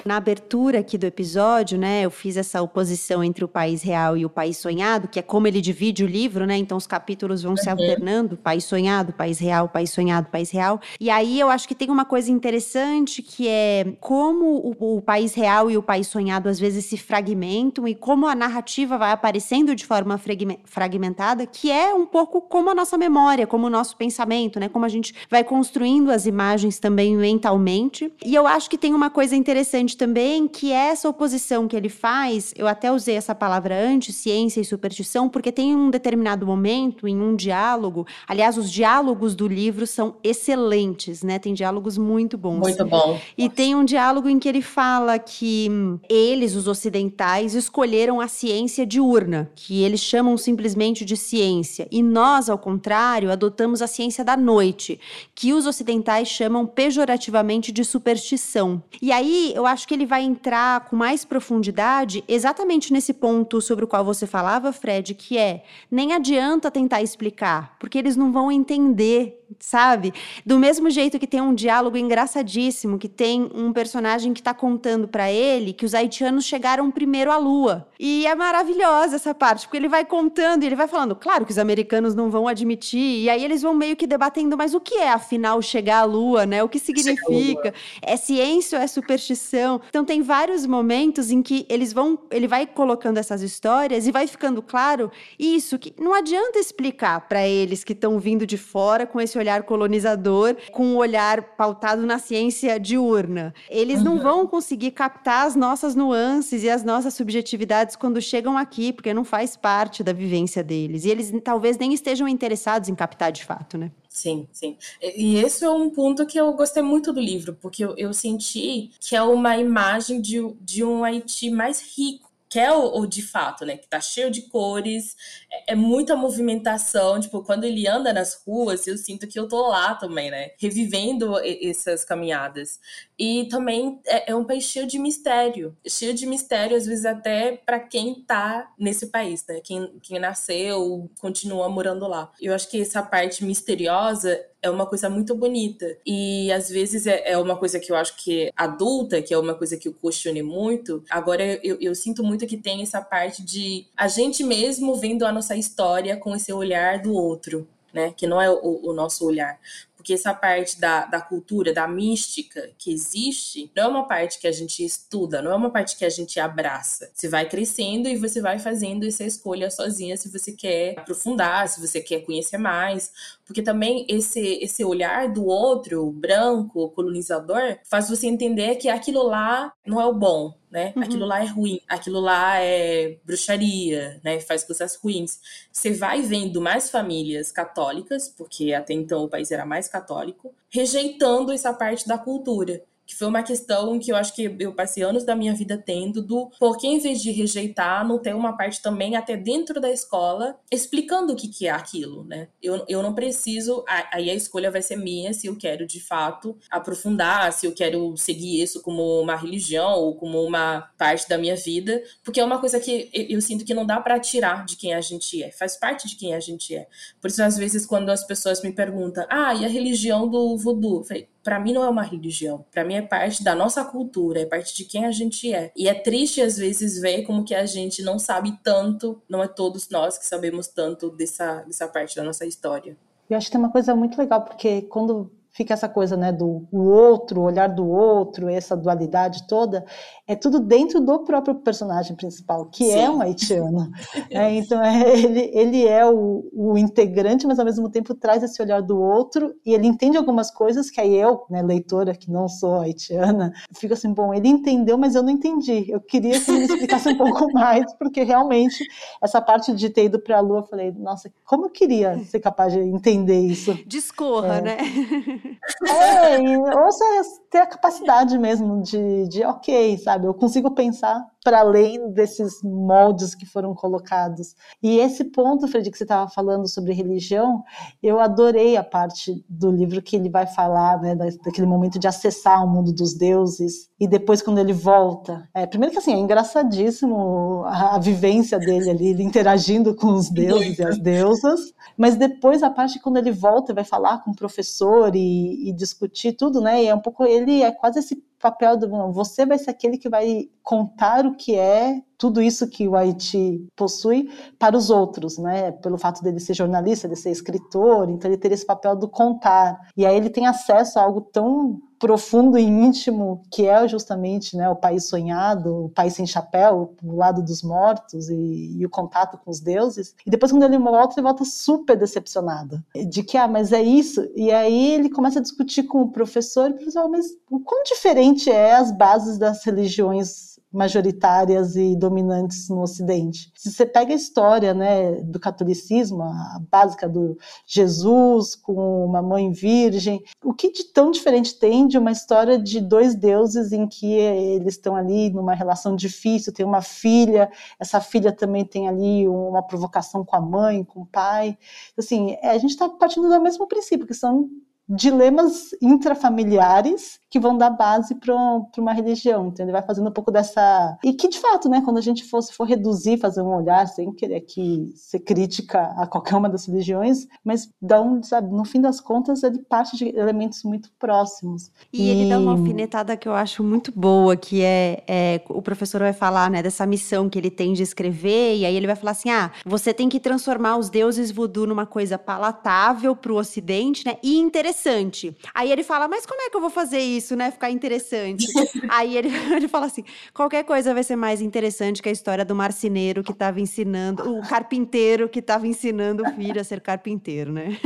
Na abertura aqui do episódio, né, eu fiz essa oposição entre o país real e o país sonhado, que é como ele divide o livro, né? Então os capítulos vão uhum. se alternando, país sonhado, país real, país sonhado, país real. E aí eu acho que tem uma coisa interessante que é como o, o país real e o país sonhado às vezes se fragmentam e como a narrativa vai aparecendo de forma fragmentada, que é um pouco como a nossa memória, como o nosso pensamento, né? Como a gente vai construindo as imagens também mentalmente. E eu acho que tem uma coisa interessante também, que é essa oposição que ele faz, eu até usei essa palavra antes, ciência e superstição, porque tem um determinado momento em um diálogo, aliás, os diálogos do livro são excelentes, né? Tem diálogos muito bons. Muito bom. E tem um diálogo em que ele fala que eles, os ocidentais, escolheram a ciência diurna, que eles chamam simplesmente de ciência, e nós, ao contrário, adotamos a ciência da noite, que os ocidentais chamam pejorativamente de superstição superstição. E aí eu acho que ele vai entrar com mais profundidade exatamente nesse ponto sobre o qual você falava, Fred, que é nem adianta tentar explicar, porque eles não vão entender sabe? Do mesmo jeito que tem um diálogo engraçadíssimo, que tem um personagem que está contando para ele que os haitianos chegaram primeiro à Lua. E é maravilhosa essa parte, porque ele vai contando e ele vai falando, claro que os americanos não vão admitir, e aí eles vão meio que debatendo, mas o que é afinal chegar à Lua, né? O que significa? É ciência ou é superstição? Então tem vários momentos em que eles vão, ele vai colocando essas histórias e vai ficando claro isso que não adianta explicar para eles que estão vindo de fora com esse olhar colonizador, com um olhar pautado na ciência diurna. Eles uhum. não vão conseguir captar as nossas nuances e as nossas subjetividades quando chegam aqui, porque não faz parte da vivência deles. E eles talvez nem estejam interessados em captar de fato, né? Sim, sim. E esse é um ponto que eu gostei muito do livro, porque eu, eu senti que é uma imagem de, de um Haiti mais rico que é o, o, de fato, né? Que tá cheio de cores, é, é, muita movimentação. Tipo, quando ele anda nas ruas, eu sinto que eu tô lá também, né? Revivendo essas caminhadas. E também é, é um país cheio de mistério. Cheio de mistério, às vezes, até para quem tá nesse país, né? Quem, quem nasceu, continua morando lá. Eu acho que essa parte misteriosa é uma coisa muito bonita. E às vezes é, é, uma coisa que eu acho que adulta, que é uma coisa que eu questionei muito. Agora eu, eu sinto muito que tem essa parte de a gente mesmo vendo a nossa história com esse olhar do outro. Né? Que não é o, o nosso olhar porque essa parte da, da cultura, da mística que existe, não é uma parte que a gente estuda, não é uma parte que a gente abraça. Você vai crescendo e você vai fazendo essa escolha sozinha se você quer aprofundar, se você quer conhecer mais, porque também esse, esse olhar do outro, branco, colonizador, faz você entender que aquilo lá não é o bom, né? Uhum. Aquilo lá é ruim, aquilo lá é bruxaria, né? Faz coisas ruins. Você vai vendo mais famílias católicas, porque até então o país era mais católico, rejeitando essa parte da cultura que foi uma questão que eu acho que eu passei anos da minha vida tendo do porque em vez de rejeitar, não ter uma parte também até dentro da escola explicando o que, que é aquilo, né? Eu, eu não preciso, aí a escolha vai ser minha se eu quero de fato aprofundar, se eu quero seguir isso como uma religião ou como uma parte da minha vida, porque é uma coisa que eu, sinto que não dá para tirar de quem a gente é, faz parte de quem a gente é. Por isso, às vezes, quando as pessoas me perguntam, ah, e a religião do voodoo? Eu falei, para mim não é uma religião. Para mim é parte da nossa cultura, é parte de quem a gente é. E é triste às vezes ver como que a gente não sabe tanto, não é todos nós que sabemos tanto dessa, dessa parte da nossa história. Eu acho que tem uma coisa muito legal, porque quando fica essa coisa né, do o outro, o olhar do outro, essa dualidade toda, é tudo dentro do próprio personagem principal, que é Sim. é um haitiano. [laughs] é, então, é, ele, ele é o, o, integrante, mas ao mesmo tempo traz esse olhar do outro, e ele entende algumas coisas que aí eu, né, leitora, que não sou haitiana, fico assim, bom, ele entendeu, mas eu não entendi. Eu queria que ele me explicasse um pouco [laughs] mais, porque realmente essa parte de ter ido para a Lua, eu falei, nossa, como eu queria ser capaz de entender isso. Discorra, é. né? [laughs] É, ou você ter a capacidade mesmo de, de ok, sabe? Eu consigo pensar para além desses moldes que foram colocados. E esse ponto, Fred, que você estava falando sobre religião, eu adorei a parte do livro que ele vai falar, né, daquele momento de acessar o mundo dos deuses e depois quando ele volta. É, primeiro que assim, é engraçadíssimo a, a vivência dele ali, ele interagindo com os deuses e as deusas, mas depois a parte quando ele volta e vai falar com o professor e, e discutir tudo, né, e é um pouco, ele é quase esse papel do você vai ser aquele que vai contar o que é tudo isso que o Haiti possui para os outros, né? Pelo fato dele ser jornalista, de ser escritor, então ele ter esse papel do contar. E aí ele tem acesso a algo tão profundo e íntimo que é justamente né, o país sonhado, o país sem chapéu, o lado dos mortos e, e, o contato com os deuses. E depois quando ele volta, ele volta super decepcionado de que ah, mas é isso. E aí ele começa a discutir com o professor, e o professor, mas o quão diferente é as bases das religiões majoritárias e dominantes no Ocidente. Se você pega a história né, do catolicismo, a básica do Jesus com uma mãe virgem, o que de tão diferente tem de uma história de dois deuses em que eles estão ali numa relação difícil, tem uma filha, essa filha também tem ali uma provocação com a mãe, com o pai. Assim, é, a gente está partindo do mesmo princípio, que são dilemas intrafamiliares que vão dar base para uma religião. Ele vai fazendo um pouco dessa. E que, de fato, né, quando a gente for, for reduzir, fazer um olhar, sem querer aqui ser crítica a qualquer uma das religiões, mas dá um, sabe, no fim das contas, ele parte de elementos muito próximos. E, e... ele dá uma alfinetada que eu acho muito boa, que é, é, o professor vai falar né, dessa missão que ele tem de escrever, e aí ele vai falar assim: ah, você tem que transformar os deuses voodoo numa coisa palatável para o ocidente, né? E interessante. Aí ele fala, mas como é que eu vou fazer isso? Isso, né? Ficar interessante. [laughs] Aí ele, [laughs] ele fala assim: qualquer coisa vai ser mais interessante que a história do marceneiro que estava ensinando, o carpinteiro que estava ensinando o filho a ser carpinteiro, né?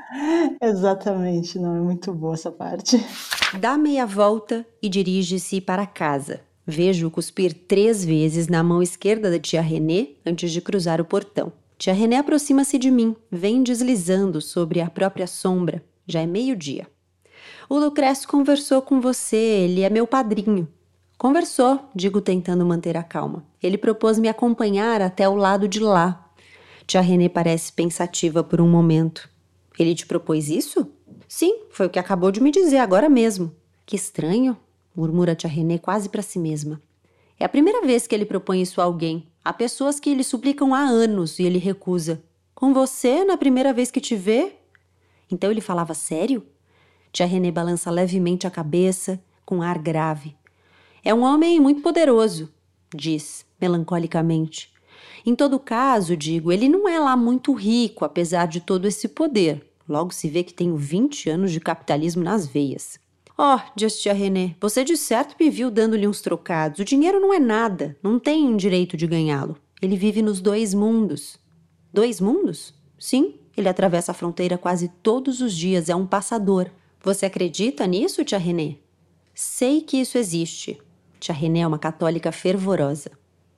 [laughs] Exatamente, não, é muito boa essa parte. Dá meia volta e dirige-se para casa. Vejo-o cuspir três vezes na mão esquerda da tia René antes de cruzar o portão. Tia René aproxima-se de mim, vem deslizando sobre a própria sombra. Já é meio-dia. O Lucrécio conversou com você, ele é meu padrinho. Conversou, digo tentando manter a calma. Ele propôs me acompanhar até o lado de lá. Tia Renê parece pensativa por um momento. Ele te propôs isso? Sim, foi o que acabou de me dizer agora mesmo. Que estranho, murmura tia Renê quase para si mesma. É a primeira vez que ele propõe isso a alguém. Há pessoas que lhe suplicam há anos e ele recusa. Com você, na primeira vez que te vê? Então ele falava sério? Tia René balança levemente a cabeça, com ar grave. É um homem muito poderoso, diz, melancolicamente. Em todo caso, digo, ele não é lá muito rico, apesar de todo esse poder. Logo se vê que tenho 20 anos de capitalismo nas veias. Oh, diz tia René, você de certo me viu dando-lhe uns trocados. O dinheiro não é nada, não tem direito de ganhá-lo. Ele vive nos dois mundos. Dois mundos? Sim, ele atravessa a fronteira quase todos os dias, é um passador. Você acredita nisso, tia René? Sei que isso existe. Tia René é uma católica fervorosa.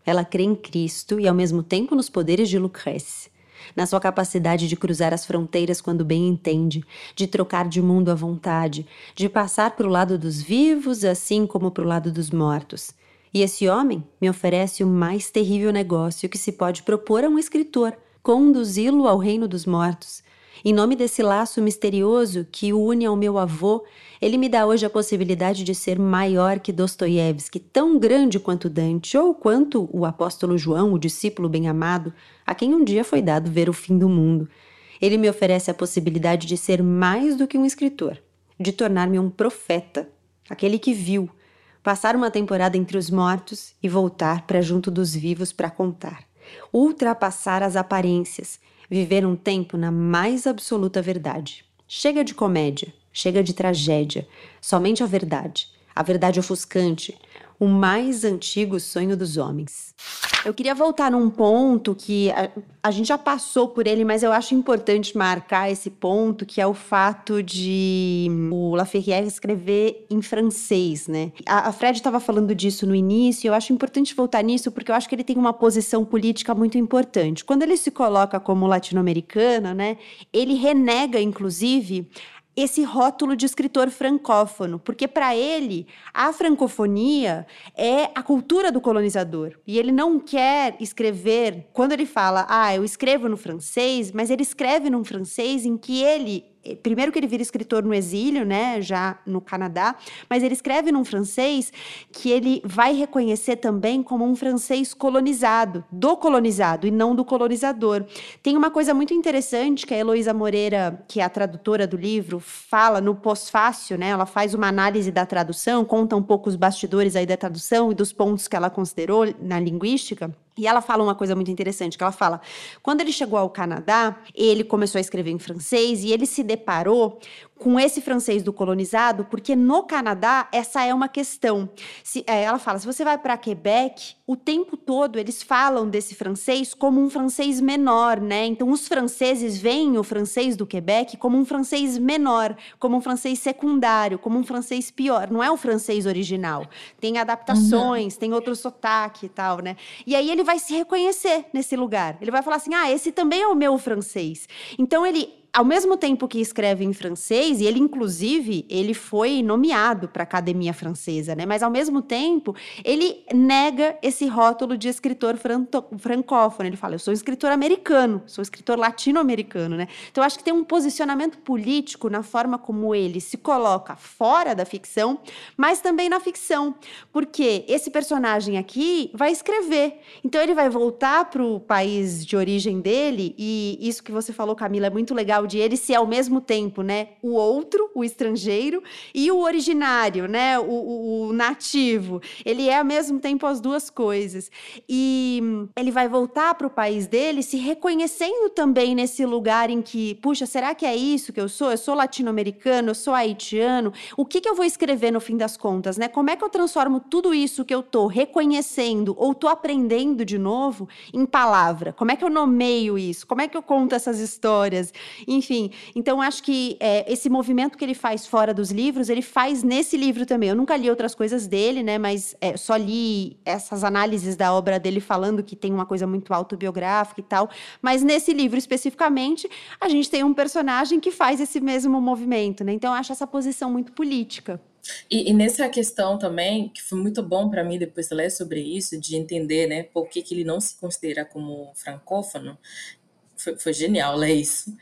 Ela crê em Cristo e ao mesmo tempo nos poderes de Lucrece, na sua capacidade de cruzar as fronteiras quando bem entende, de trocar de mundo à vontade, de passar para o lado dos vivos assim como para o lado dos mortos. E esse homem me oferece o mais terrível negócio que se pode propor a um escritor: conduzi-lo ao reino dos mortos em nome desse laço misterioso que o une ao meu avô, ele me dá hoje a possibilidade de ser maior que Dostoiévski, tão grande quanto Dante, ou quanto o apóstolo João, o discípulo bem-amado, a quem um dia foi dado ver o fim do mundo. Ele me oferece a possibilidade de ser mais do que um escritor, de tornar-me um profeta, aquele que viu, passar uma temporada entre os mortos e voltar para junto dos vivos para contar, ultrapassar as aparências viver um tempo na mais absoluta verdade. Chega de comédia, chega de tragédia, somente a verdade, a verdade ofuscante, o mais antigo sonho dos homens. Eu queria voltar num ponto que a, a, gente já passou por ele, mas eu acho importante marcar esse ponto, que é o fato de o Laferrière escrever em francês, né? A, a Fred estava falando disso no início, eu acho importante voltar nisso porque eu acho que ele tem uma posição política muito importante. Quando ele se coloca como latino-americano, né, ele renega, inclusive, esse rótulo de escritor francófono, porque para ele a francofonia é a cultura do colonizador. E ele não quer escrever, quando ele fala, ah, eu escrevo no francês, mas ele escreve num francês em que ele primeiro que ele vira escritor no exílio, né, já no Canadá, mas ele escreve num francês que ele vai reconhecer também como um francês colonizado, do colonizado e não do colonizador. Tem uma coisa muito interessante que a Heloísa Moreira, que é a tradutora do livro, fala no pós-fácil, né? Ela faz uma análise da tradução, conta um pouco os bastidores aí da tradução e dos pontos que ela considerou na linguística. E ela fala uma coisa muito interessante, que ela fala, quando ele chegou ao Canadá, ele começou a escrever em francês e ele se deparou com esse francês do colonizado, porque no Canadá essa é uma questão. Se, é, ela fala, se você vai para Quebec, o tempo todo eles falam desse francês como um francês menor, né? Então os franceses veem o francês do Quebec como um francês menor, como um francês secundário, como um francês pior. Não é o francês original. Tem adaptações, uhum. tem outro sotaque e tal, né? E aí ele vai se reconhecer nesse lugar. Ele vai falar assim: ah, esse também é o meu francês. Então ele ao mesmo tempo que escreve em francês, e ele inclusive ele foi nomeado para a Academia Francesa, né? Mas ao mesmo tempo, ele nega esse rótulo de escritor francófono. Ele fala: "Eu sou escritor americano, sou escritor latino-americano", né? Então acho que tem um posicionamento político na forma como ele se coloca fora da ficção, mas também na ficção, porque esse personagem aqui vai escrever. Então ele vai voltar para o país de origem dele e isso que você falou, Camila, é muito legal de ele ser ao mesmo tempo, né, o outro, o estrangeiro, e o originário, né, o, o, o nativo. Ele é ao mesmo tempo as duas coisas. E ele vai voltar para o país dele se reconhecendo também nesse lugar em que, puxa, será que é isso que eu sou? Eu sou latino-americano, eu sou haitiano. O que, que eu vou escrever no fim das contas, né? Como é que eu transformo tudo isso que eu tô reconhecendo ou tô aprendendo de novo em palavra? Como é que eu nomeio isso? Como é que eu conto essas histórias? Enfim, então acho que é, esse movimento que ele faz fora dos livros, ele faz nesse livro também. Eu nunca li outras coisas dele, né? Mas é, só li essas análises da obra dele falando que tem uma coisa muito autobiográfica e tal. Mas nesse livro especificamente, a gente tem um personagem que faz esse mesmo movimento, né? Então acho essa posição muito política. E, e, nessa questão também, que foi muito bom para mim depois de ler sobre isso, de entender, né, por que, que ele não se considera como francófono, foi, foi genial ler isso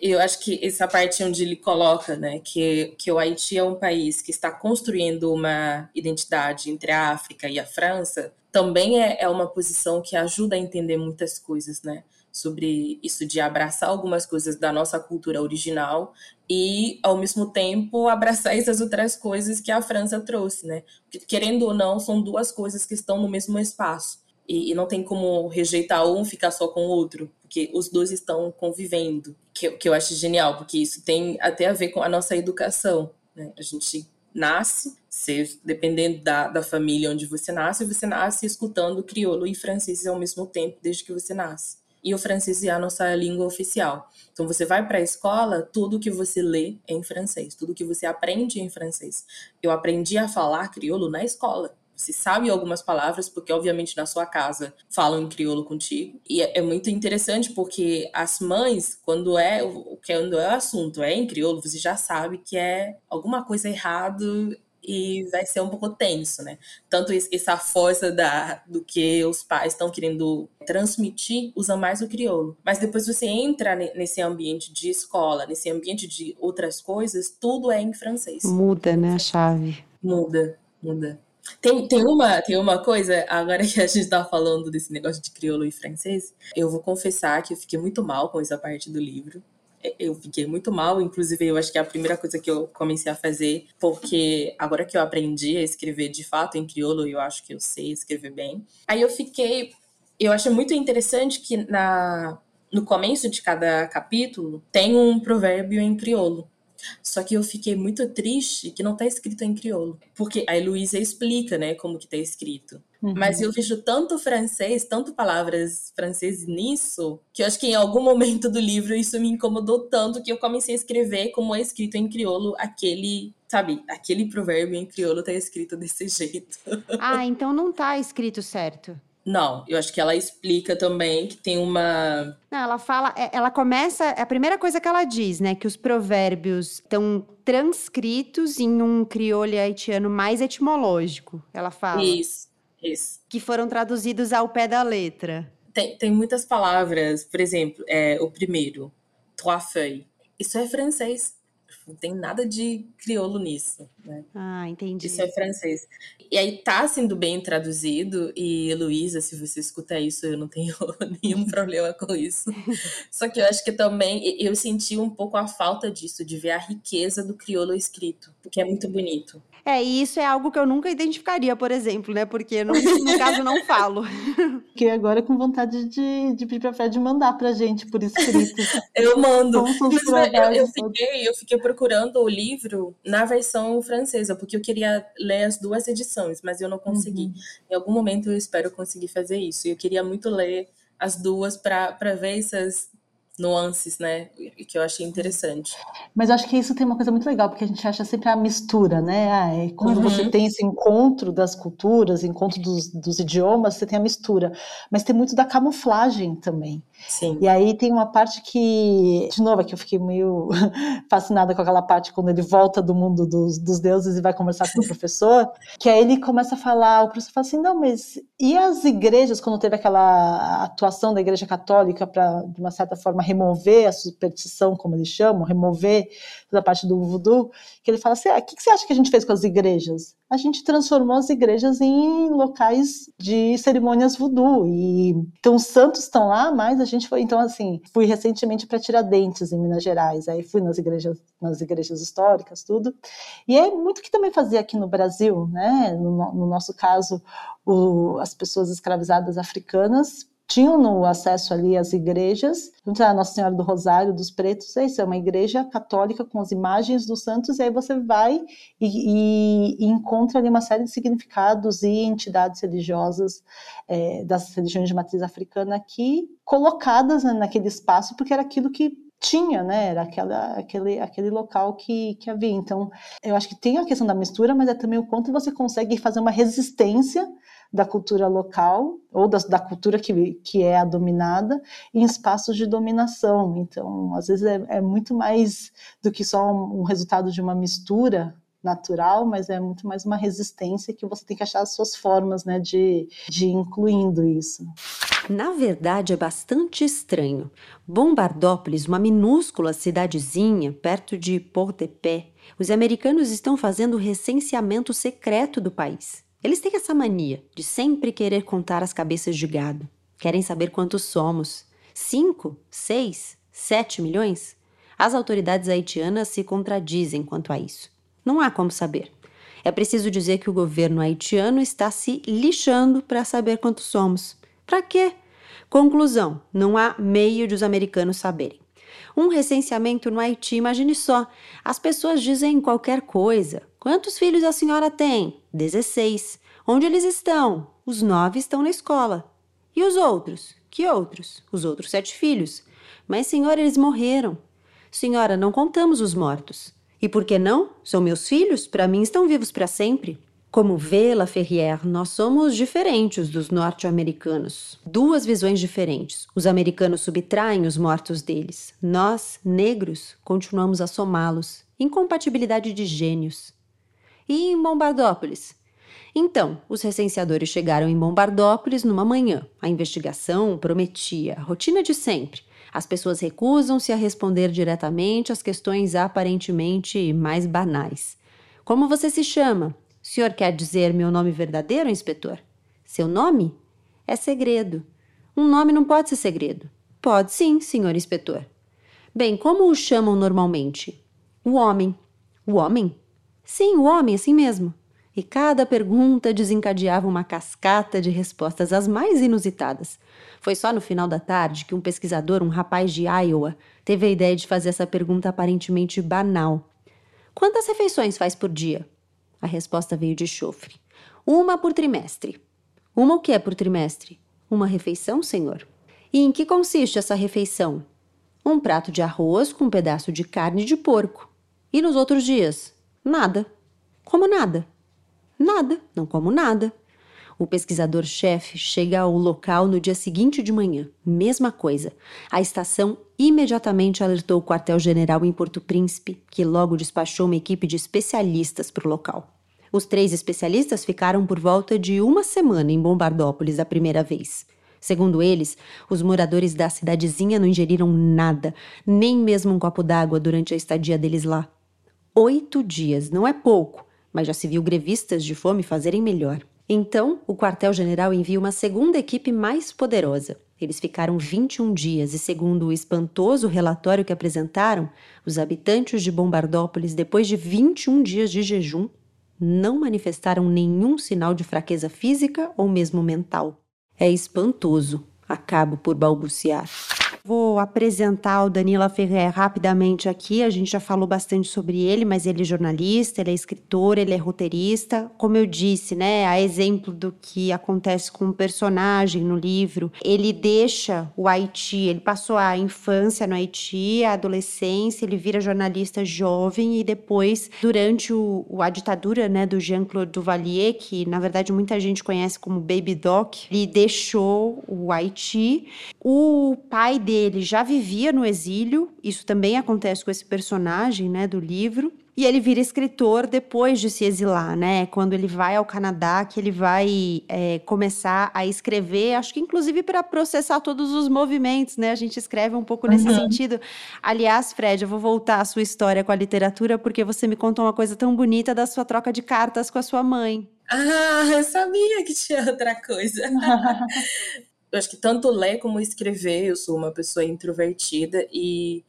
eu acho que essa parte onde ele coloca, né, que, que o Haiti é um país que está construindo uma identidade entre a África e a França, também é, é uma posição que ajuda a entender muitas coisas, né, sobre isso de abraçar algumas coisas da nossa cultura original e, ao mesmo tempo, abraçar essas outras coisas que a França trouxe, né, porque, querendo ou não, são duas coisas que estão no mesmo espaço e, e não tem como rejeitar um ficar só com o outro, porque os dois estão convivendo, que, que eu acho genial, porque isso tem até a ver com a nossa educação. Né? A gente nasce, dependendo da, da família onde você nasce, você nasce escutando crioulo e francês ao mesmo tempo, desde que você nasce. E o francês é a nossa língua oficial. Então você vai para a escola, tudo que você lê é em francês, tudo que você aprende é em francês. Eu aprendi a falar crioulo na escola. Você sabe algumas palavras, porque obviamente na sua casa falam em crioulo contigo. E é, é muito interessante porque as mães, quando é o quando é o assunto é em crioulo, você já sabe que é alguma coisa errado e vai ser um pouco tenso, né? Tanto essa força da, do que os pais estão querendo transmitir usa mais o crioulo. Mas depois você entra nesse ambiente de escola, nesse ambiente de outras coisas, tudo é em francês. Muda, né, a chave. Muda, muda. Tem, tem, uma, tem uma coisa, agora que a gente tá falando desse negócio de crioulo e francês, eu vou confessar que eu fiquei muito mal com essa parte do livro. Eu fiquei muito mal, inclusive eu acho que é a primeira coisa que eu comecei a fazer, porque agora que eu aprendi a escrever de fato em crioulo, eu acho que eu sei escrever bem. Aí eu fiquei. Eu acho muito interessante que na, no começo de cada capítulo tem um provérbio em crioulo. Só que eu fiquei muito triste que não tá escrito em crioulo. Porque a Heloísa explica, né, como que tá escrito. Uhum. Mas eu vejo tanto francês, tanto palavras francesas nisso, que eu acho que em algum momento do livro isso me incomodou tanto que eu comecei a escrever como é escrito em crioulo aquele, sabe, aquele provérbio em crioulo tá escrito desse [laughs] jeito. Ah, então não tá escrito certo. Não, eu acho que ela explica também que tem uma. Não, ela fala, é, ela começa, é a primeira coisa que ela diz, né, que os provérbios estão transcritos em um crioulo haitiano mais etimológico. Ela fala. Isso, isso. Que foram traduzidos ao pé da letra. Tem, tem muitas palavras, por exemplo, é, o primeiro, trois feuilles. Isso é francês. Não tem nada de crioulo nisso, né? Ah, entendi. Isso é francês. E aí tá sendo bem traduzido, e Luísa, se você escuta isso, eu não tenho [laughs] nenhum problema com isso. Só que eu acho que também eu senti um pouco a falta disso, de ver a riqueza do crioulo escrito, porque é muito bonito. É, e isso é algo que eu nunca identificaria, por exemplo, né? Porque no, no caso não falo. [laughs] Fiquei agora com vontade de, de pedir pra Fred mandar pra gente por escrito. [laughs] eu mando. Eu, eu, fiquei, eu fiquei procurando o livro na versão francesa, porque eu queria ler as duas edições, mas eu não consegui. Uhum. Em algum momento eu espero conseguir fazer isso. Eu queria muito ler as duas para ver essas nuances, né? Que eu achei interessante. Mas acho que isso tem uma coisa muito legal, porque a gente acha sempre a mistura, né? Ah, é quando uhum. você tem esse encontro das culturas, encontro dos, dos idiomas, você tem a mistura. Mas tem muito da camuflagem também. Sim. E aí tem uma parte que, de novo, é que eu fiquei meio [laughs] fascinada com aquela parte quando ele volta do mundo dos, dos deuses e vai conversar com o professor, que aí ele começa a falar, o professor fala assim, não, mas e as igrejas, quando teve aquela atuação da igreja católica para, de uma certa forma, remover a superstição, como eles chamam, remover toda a parte do voodoo, que ele fala assim, ah, o que você acha que a gente fez com as igrejas? A gente transformou as igrejas em locais de cerimônias voodoo, e então os santos estão lá, mas a gente foi, então assim, fui recentemente para Tiradentes, em Minas Gerais, aí fui nas igrejas, nas igrejas históricas, tudo, e é muito que também fazia aqui no Brasil, né, no, no nosso caso, o, as pessoas escravizadas africanas tinham acesso ali às igrejas, a Nossa Senhora do Rosário dos Pretos, é isso, é uma igreja católica com as imagens dos santos, e aí você vai e, e, e encontra ali uma série de significados e entidades religiosas é, das religiões de matriz africana aqui colocadas né, naquele espaço, porque era aquilo que tinha, né? Era aquela, aquele, aquele local que, que havia. Então, eu acho que tem a questão da mistura, mas é também o quanto você consegue fazer uma resistência da cultura local ou da, da, cultura que, que é a dominada em espaços de dominação. Então, às vezes é, é muito mais do que só um, um, resultado de uma mistura natural, mas é muito mais uma resistência que você tem que achar as suas formas, né, de, de incluindo isso. Na verdade, é bastante estranho. Bombardópolis, uma minúscula cidadezinha perto de Port-de-Paix, os americanos estão fazendo recenseamento secreto do país. Eles têm essa mania de sempre querer contar as cabeças de gado. Querem saber quantos somos. Cinco? Seis? Sete milhões? As autoridades haitianas se contradizem quanto a isso. Não há como saber. É preciso dizer que o governo haitiano está se lixando para saber quantos somos. Para quê? Conclusão: não há meio de os americanos saberem. Um recenseamento no Haiti, imagine só. As pessoas dizem qualquer coisa. Quantos filhos a senhora tem? 16. Onde eles estão? Os nove estão na escola. E os outros? Que outros? Os outros sete filhos. Mas, senhora, eles morreram. Senhora, não contamos os mortos. E por que não? São meus filhos? Para mim estão vivos para sempre. Como vê, La Ferrière, nós somos diferentes dos norte-americanos. Duas visões diferentes. Os americanos subtraem os mortos deles. Nós, negros, continuamos a somá-los. Incompatibilidade de gênios. E em Bombardópolis? Então, os recenseadores chegaram em Bombardópolis numa manhã. A investigação prometia, a rotina de sempre. As pessoas recusam-se a responder diretamente às questões aparentemente mais banais. Como você se chama? O senhor quer dizer meu nome verdadeiro, inspetor? Seu nome? É segredo. Um nome não pode ser segredo. Pode sim, senhor inspetor. Bem, como o chamam normalmente? O homem. O homem? Sim, o homem, assim mesmo. E cada pergunta desencadeava uma cascata de respostas as mais inusitadas. Foi só no final da tarde que um pesquisador, um rapaz de Iowa, teve a ideia de fazer essa pergunta aparentemente banal. Quantas refeições faz por dia? A resposta veio de chofre. Uma por trimestre. Uma o que é por trimestre? Uma refeição, senhor. E em que consiste essa refeição? Um prato de arroz com um pedaço de carne de porco. E nos outros dias? Nada. Como nada? Nada, não como nada. O pesquisador-chefe chega ao local no dia seguinte de manhã. Mesma coisa. A estação imediatamente alertou o quartel-general em Porto Príncipe, que logo despachou uma equipe de especialistas para o local. Os três especialistas ficaram por volta de uma semana em Bombardópolis a primeira vez. Segundo eles, os moradores da cidadezinha não ingeriram nada, nem mesmo um copo d'água durante a estadia deles lá. Oito dias, não é pouco, mas já se viu grevistas de fome fazerem melhor. Então, o quartel-general envia uma segunda equipe mais poderosa. Eles ficaram 21 dias e, segundo o espantoso relatório que apresentaram, os habitantes de Bombardópolis, depois de 21 dias de jejum, não manifestaram nenhum sinal de fraqueza física ou mesmo mental. É espantoso, acabo por balbuciar. Vou apresentar o Danila Ferrer rapidamente aqui. A gente já falou bastante sobre ele, mas ele é jornalista, ele é escritor, ele é roteirista. Como eu disse, né, a exemplo do que acontece com o um personagem no livro, ele deixa o Haiti, ele passou a infância no Haiti, a adolescência, ele vira jornalista jovem e depois, durante o, a ditadura, né, do Jean-Claude Duvalier, que na verdade muita gente conhece como Baby Doc, ele deixou o Haiti. O pai dele dele já vivia no exílio, isso também acontece com esse personagem, né, do livro. E ele vira escritor depois de se exilar, né? Quando ele vai ao Canadá, que ele vai é, começar a escrever, acho que inclusive para processar todos os movimentos, né? A gente escreve um pouco nesse uhum. sentido. Aliás, Fred, eu vou voltar à sua história com a literatura, porque você me contou uma coisa tão bonita da sua troca de cartas com a sua mãe. Ah, eu sabia que tinha outra coisa. [laughs] eu acho que tanto ler como escrever, eu sou uma pessoa introvertida e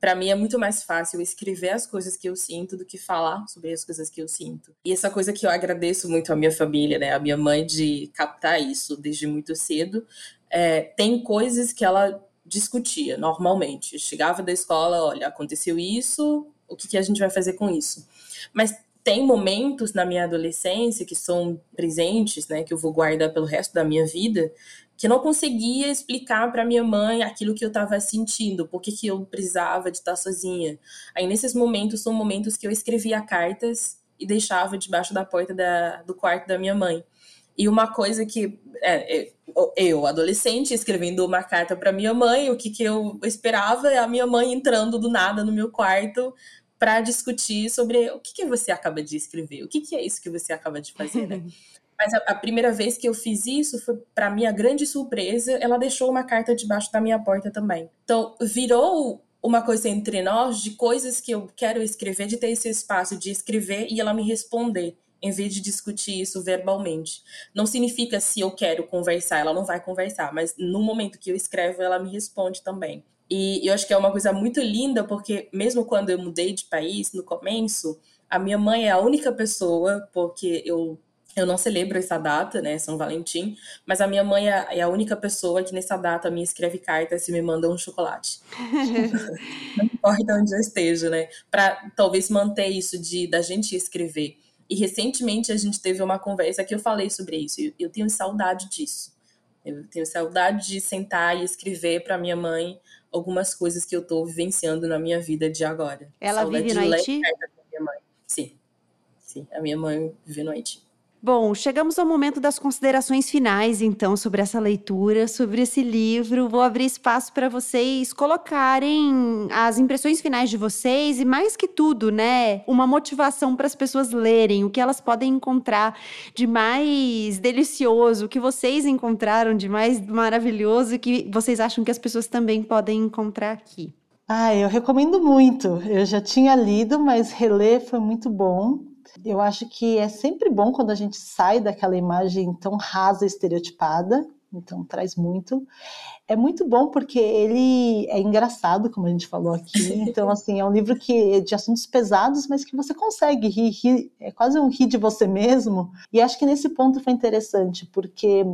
para mim é muito mais fácil escrever as coisas que eu sinto do que falar sobre as coisas que eu sinto. E essa coisa que eu agradeço muito à minha família, né, a minha mãe de captar isso desde muito cedo. É, tem coisas que ela discutia normalmente. Eu chegava da escola, olha, aconteceu isso, o que, que a gente vai fazer com isso? Mas tem momentos na minha adolescência que são presentes, né, que eu vou guardar pelo resto da minha vida, que eu não conseguia explicar para minha mãe aquilo que eu estava sentindo, por que eu precisava de estar sozinha. Aí nesses momentos são momentos que eu escrevia cartas e deixava debaixo da porta da, do quarto da minha mãe. E uma coisa que é, é eu, adolescente, escrevendo uma carta para minha mãe, o que, que eu esperava é a minha mãe entrando do nada no meu quarto para discutir sobre o que, que você acaba de escrever, o que, que é isso que você acaba de fazer, né? [laughs] Mas a, a, primeira vez que eu fiz isso foi para minha grande surpresa, ela deixou uma carta debaixo da minha porta também. Então, virou uma coisa entre nós de coisas que eu quero escrever, de ter esse espaço de escrever e ela me responder, em vez de discutir isso verbalmente. Não significa se eu quero conversar, ela não vai conversar, mas no momento que eu escrevo, ela me responde também. E eu acho que é uma coisa muito linda, porque mesmo quando eu mudei de país, no começo, a minha mãe é a única pessoa, porque eu eu não celebro essa data, né, São Valentim, mas a minha mãe é, é a única pessoa que nessa data me escreve cartas e me manda um chocolate. [laughs] não importa onde eu esteja, né, para talvez manter isso de da gente escrever. E recentemente a gente teve uma conversa que eu falei sobre isso. Eu, eu tenho saudade disso. Eu tenho saudade de sentar e escrever para minha mãe algumas coisas que eu estou vivenciando na minha vida de agora. Ela saudade vive no Haiti? Sim. Sim, a minha mãe vive no Haiti. Bom, chegamos ao momento das considerações finais, então, sobre essa leitura, sobre esse livro. Vou abrir espaço para vocês colocarem as impressões finais de vocês e, mais que tudo, né, uma motivação para as pessoas lerem, o que elas podem encontrar de mais delicioso, o que vocês encontraram de mais maravilhoso que vocês acham que as pessoas também podem encontrar aqui. Ah, eu recomendo muito. Eu já tinha lido, mas reler foi muito bom. Eu acho que é sempre bom quando a gente sai daquela imagem tão rasa, estereotipada, então traz muito. É muito bom porque ele é engraçado, como a gente falou aqui. Então, assim, é um livro que de assuntos pesados, mas que você consegue rir, rir é quase um rir de você mesmo. E acho que nesse ponto foi interessante, porque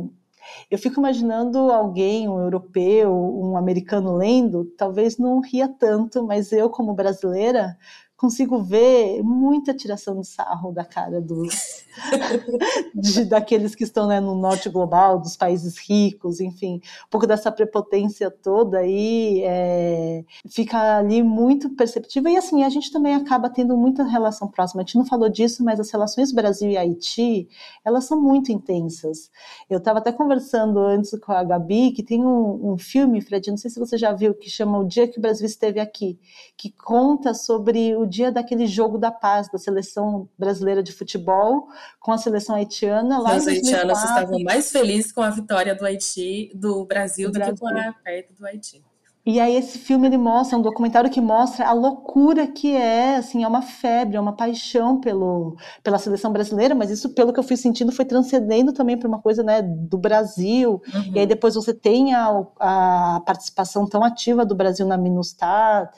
eu fico imaginando alguém, um europeu, um americano lendo, talvez não ria tanto, mas eu, como brasileira, consigo ver muita tiração de sarro da cara dos [laughs] de, daqueles que estão né, no norte global, dos países ricos, enfim, um pouco dessa prepotência toda aí é, fica ali muito perceptível e assim a gente também acaba tendo muita relação próxima. A gente não falou disso, mas as relações Brasil e Haiti elas são muito intensas. Eu estava até conversando antes com a Gabi que tem um, um filme, Fred, não sei se você já viu, que chama O Dia que o Brasil Esteve Aqui, que conta sobre o dia daquele jogo da paz da seleção brasileira de futebol com a seleção haitiana lá Os haitianos estavam mais felizes com a vitória do Haiti, do Brasil, do, do Brasil. que com a perto do Haiti. E aí esse filme ele mostra, é um documentário que mostra a loucura que é, assim, é uma febre, é uma paixão pelo, pela seleção brasileira, mas isso, pelo que eu fui sentindo, foi transcendendo também para uma coisa, né, do Brasil. Uhum. E aí depois você tem a, a participação tão ativa do Brasil na MINUSTAH,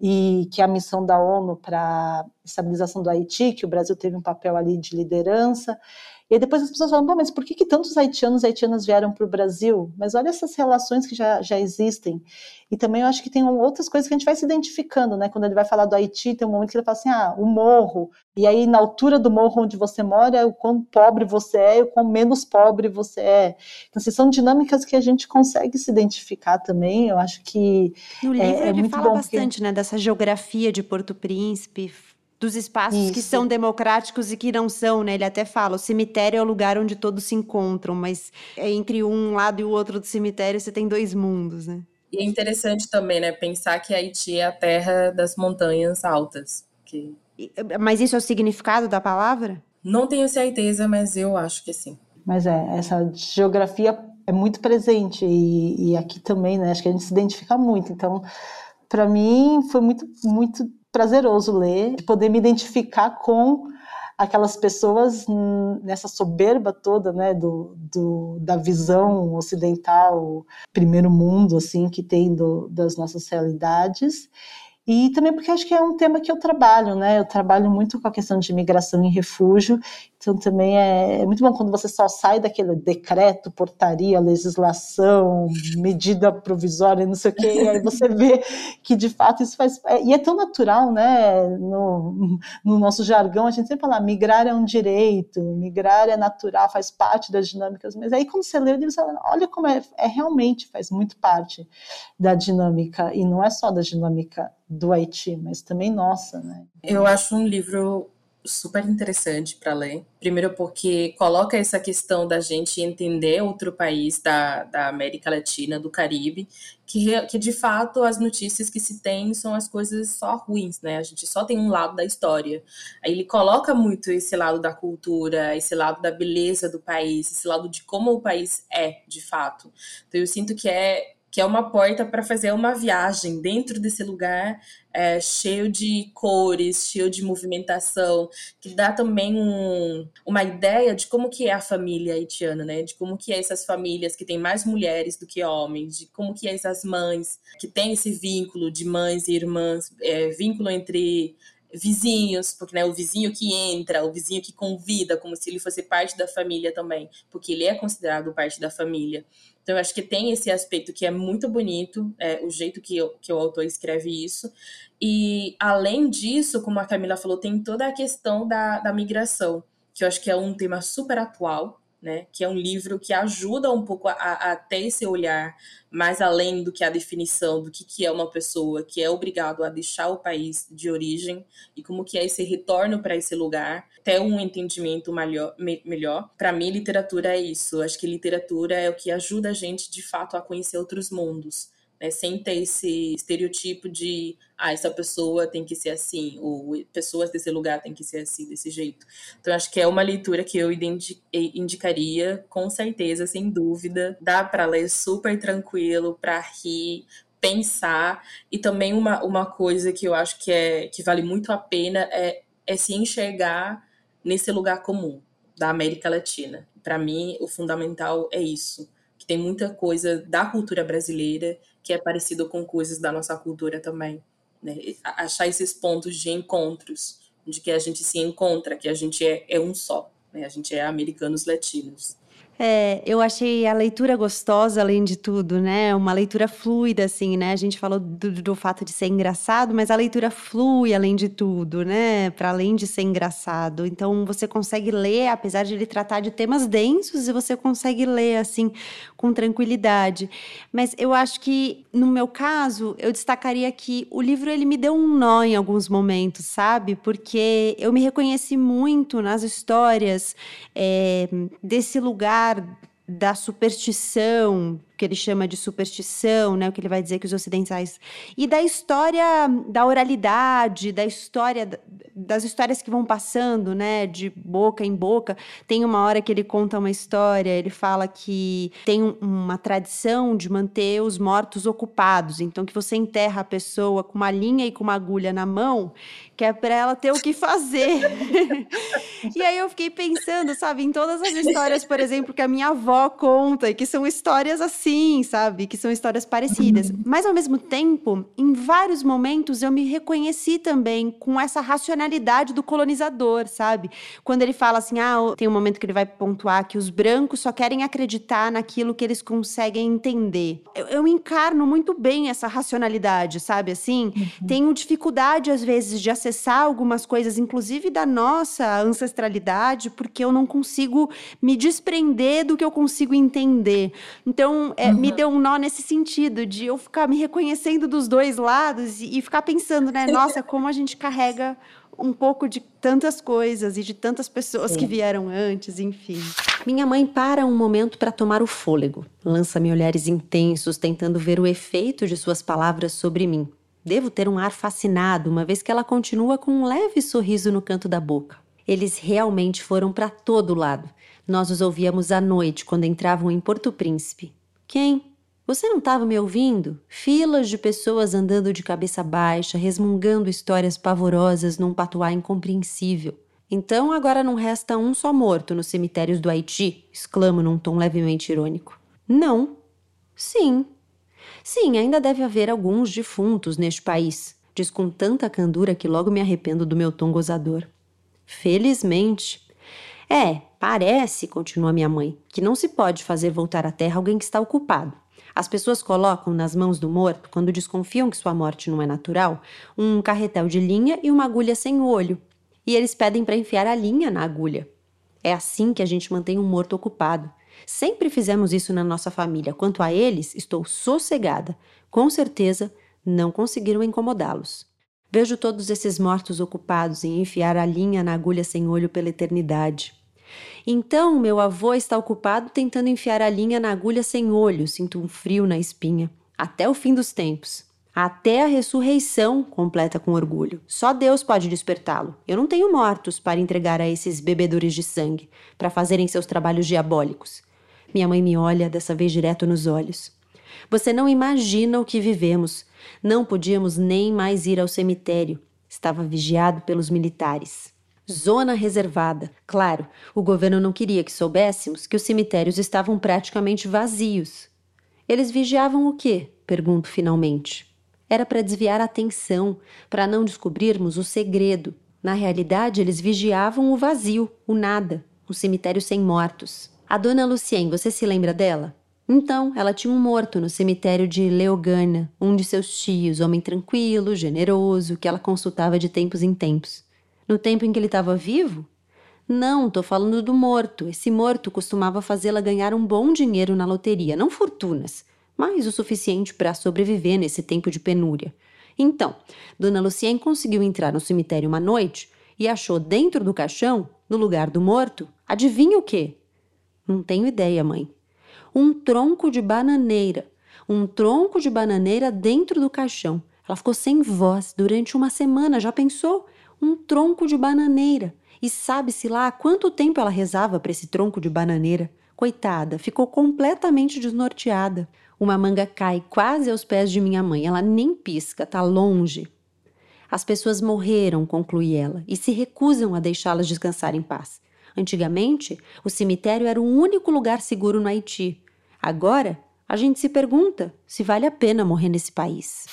e que a missão da ONU para estabilização do Haiti, que o Brasil teve um papel ali de liderança. E aí depois as pessoas falam, mas por que, que tantos haitianos e haitianas vieram para o Brasil? Mas olha essas relações que já, já existem. E também eu acho que tem outras coisas que a gente vai se identificando, né? Quando ele vai falar do Haiti, tem um momento que ele fala assim, ah, o morro. E aí, na altura do morro onde você mora, é o quão pobre você é e o quão menos pobre você é. Então, assim, são dinâmicas que a gente consegue se identificar também. Eu acho que no livro é, é ele fala bastante, porque... né, dessa geografia de Porto Príncipe, dos espaços Isso. que são democráticos e que não são, né? Ele até fala, o cemitério é o lugar onde todos se encontram, mas entre um lado e o outro do cemitério você tem dois mundos, né? E é interessante também, né, pensar que Haiti é a terra das montanhas altas. Que... Mas isso é o significado da palavra? Não tenho certeza, mas eu acho que sim. Mas é, essa geografia é muito presente e, e aqui também, né? Acho que a gente se identifica muito. Então, para mim foi muito muito prazeroso ler, de poder me identificar com aquelas pessoas nessa soberba toda, né, do, do, da visão ocidental, primeiro mundo, assim, que tem do, das nossas realidades, e também porque acho que é um tema que eu trabalho, né? Eu trabalho muito com a questão de imigração e refúgio, então também é, é, muito bom quando você só sai daquele decreto, portaria, legislação, medida provisória, não sei o quê, e aí você [laughs] vê que de fato isso faz. É, e é tão natural, né? No, no nosso jargão, a gente sempre fala: migrar é um direito, migrar é natural, faz parte das dinâmicas, mas aí quando você lê o livro, você fala, olha como é, é realmente faz muito parte da dinâmica, e não é só da dinâmica do Haiti, mas também nossa, né? Eu acho um livro super interessante para ler. Primeiro porque coloca essa questão da gente entender outro país da, da América Latina, do Caribe, que, que de fato as notícias que se tem são as coisas só ruins, né? A gente só tem um lado da história. Aí ele coloca muito esse lado da cultura, esse lado da beleza do país, esse lado de como o país é, de fato. Então eu sinto que é que é uma porta para fazer uma viagem dentro desse lugar é, cheio de cores, cheio de movimentação, que dá também um, uma ideia de como que é a família haitiana, né? De como que é essas famílias que têm mais mulheres do que homens, de como que é essas mães que têm esse vínculo de mães e irmãs, é, vínculo entre vizinhos, porque né, o vizinho que entra, o vizinho que convida, como se ele fosse parte da família também, porque ele é considerado parte da família. Então, eu acho que tem esse aspecto que é muito bonito, é, o jeito que, que o autor escreve isso. E, além disso, como a Camila falou, tem toda a questão da, da migração, que eu acho que é um tema super atual, né? Que é um livro que ajuda um pouco a, a, ter esse olhar mais além do que a definição do que, que é uma pessoa que é obrigado a deixar o país de origem e como que é esse retorno para esse lugar, ter um entendimento melhor. Me, melhor. Para mim, literatura é isso. Acho que literatura é o que ajuda a gente de fato a conhecer outros mundos né, sem ter esse estereotipo de ah, essa pessoa tem que ser assim, ou pessoas desse lugar tem que ser assim, desse jeito. Então, acho que é uma leitura que eu indicaria, com certeza, sem dúvida. Dá para ler super tranquilo, para rir, pensar. E também uma, uma coisa que eu acho que, é, que vale muito a pena é, é se enxergar nesse lugar comum da América Latina. Para mim, o fundamental é isso. Que tem muita coisa da cultura brasileira que é parecido com coisas da nossa cultura também. Né? Achar esses pontos de encontros, de que a gente se encontra, que a gente é, é um só, né? a gente é americanos latinos. É, eu achei a leitura gostosa, além de tudo, né? Uma leitura fluida, assim, né? A gente falou do, do fato de ser engraçado, mas a leitura flui além de tudo, né? Para além de ser engraçado. Então, você consegue ler, apesar de ele tratar de temas densos, e você consegue ler, assim, com tranquilidade. Mas eu acho que, no meu caso, eu destacaria que o livro, ele me deu um nó em alguns momentos, sabe? Porque eu me reconheci muito nas histórias é, desse lugar lugar da superstição, que ele chama de superstição, né, o que ele vai dizer que os ocidentais e da história da oralidade, da história das histórias que vão passando, né, de boca em boca. Tem uma hora que ele conta uma história, ele fala que tem uma tradição de manter os mortos ocupados, então que você enterra a pessoa com uma linha e com uma agulha na mão que é para ela ter o que fazer. [laughs] e aí eu fiquei pensando, sabe, em todas as histórias, por exemplo, que a minha avó conta, e que são histórias assim, sabe, que são histórias parecidas. Uhum. Mas ao mesmo tempo, em vários momentos eu me reconheci também com essa racionalidade do colonizador, sabe? Quando ele fala assim, ah, tem um momento que ele vai pontuar que os brancos só querem acreditar naquilo que eles conseguem entender. Eu, eu encarno muito bem essa racionalidade, sabe? Assim, uhum. tenho dificuldade às vezes de acessar algumas coisas, inclusive da nossa ancestralidade, porque eu não consigo me desprender do que eu consigo entender. Então, é, uhum. me deu um nó nesse sentido, de eu ficar me reconhecendo dos dois lados e, e ficar pensando, né? Nossa, [laughs] como a gente carrega um pouco de tantas coisas e de tantas pessoas Sim. que vieram antes, enfim. Minha mãe para um momento para tomar o fôlego, lança-me olhares intensos, tentando ver o efeito de suas palavras sobre mim. Devo ter um ar fascinado, uma vez que ela continua com um leve sorriso no canto da boca. Eles realmente foram para todo lado. Nós os ouvíamos à noite quando entravam em Porto Príncipe. Quem? Você não estava me ouvindo? Filas de pessoas andando de cabeça baixa, resmungando histórias pavorosas num patuá incompreensível. Então agora não resta um só morto nos cemitérios do Haiti? exclamo num tom levemente irônico. Não. Sim, Sim, ainda deve haver alguns defuntos neste país, diz com tanta candura que logo me arrependo do meu tom gozador. Felizmente. É, parece, continua minha mãe, que não se pode fazer voltar à terra alguém que está ocupado. As pessoas colocam nas mãos do morto, quando desconfiam que sua morte não é natural, um carretel de linha e uma agulha sem olho. E eles pedem para enfiar a linha na agulha. É assim que a gente mantém um morto ocupado. Sempre fizemos isso na nossa família. Quanto a eles, estou sossegada. Com certeza, não conseguiram incomodá-los. Vejo todos esses mortos ocupados em enfiar a linha na agulha sem olho pela eternidade. Então, meu avô está ocupado tentando enfiar a linha na agulha sem olho, sinto um frio na espinha, até o fim dos tempos. Até a ressurreição, completa com orgulho. Só Deus pode despertá-lo. Eu não tenho mortos para entregar a esses bebedores de sangue, para fazerem seus trabalhos diabólicos. Minha mãe me olha, dessa vez direto nos olhos. Você não imagina o que vivemos. Não podíamos nem mais ir ao cemitério. Estava vigiado pelos militares. Zona reservada. Claro, o governo não queria que soubéssemos que os cemitérios estavam praticamente vazios. Eles vigiavam o quê? Pergunto finalmente. Era para desviar a atenção, para não descobrirmos o segredo. Na realidade, eles vigiavam o vazio, o nada, o cemitério sem mortos. A dona Lucien, você se lembra dela? Então, ela tinha um morto no cemitério de Leogana, um de seus tios, homem tranquilo, generoso, que ela consultava de tempos em tempos. No tempo em que ele estava vivo? Não, estou falando do morto. Esse morto costumava fazê-la ganhar um bom dinheiro na loteria, não fortunas, mas o suficiente para sobreviver nesse tempo de penúria. Então, Dona Lucien conseguiu entrar no cemitério uma noite e achou dentro do caixão, no lugar do morto, adivinha o quê? Não tenho ideia, mãe. Um tronco de bananeira. Um tronco de bananeira dentro do caixão. Ela ficou sem voz durante uma semana, já pensou? Um tronco de bananeira. E sabe-se lá há quanto tempo ela rezava para esse tronco de bananeira? Coitada, ficou completamente desnorteada. Uma manga cai quase aos pés de minha mãe. Ela nem pisca, tá longe. As pessoas morreram, conclui ela, e se recusam a deixá-las descansar em paz. Antigamente, o cemitério era o único lugar seguro no Haiti. Agora, a gente se pergunta se vale a pena morrer nesse país.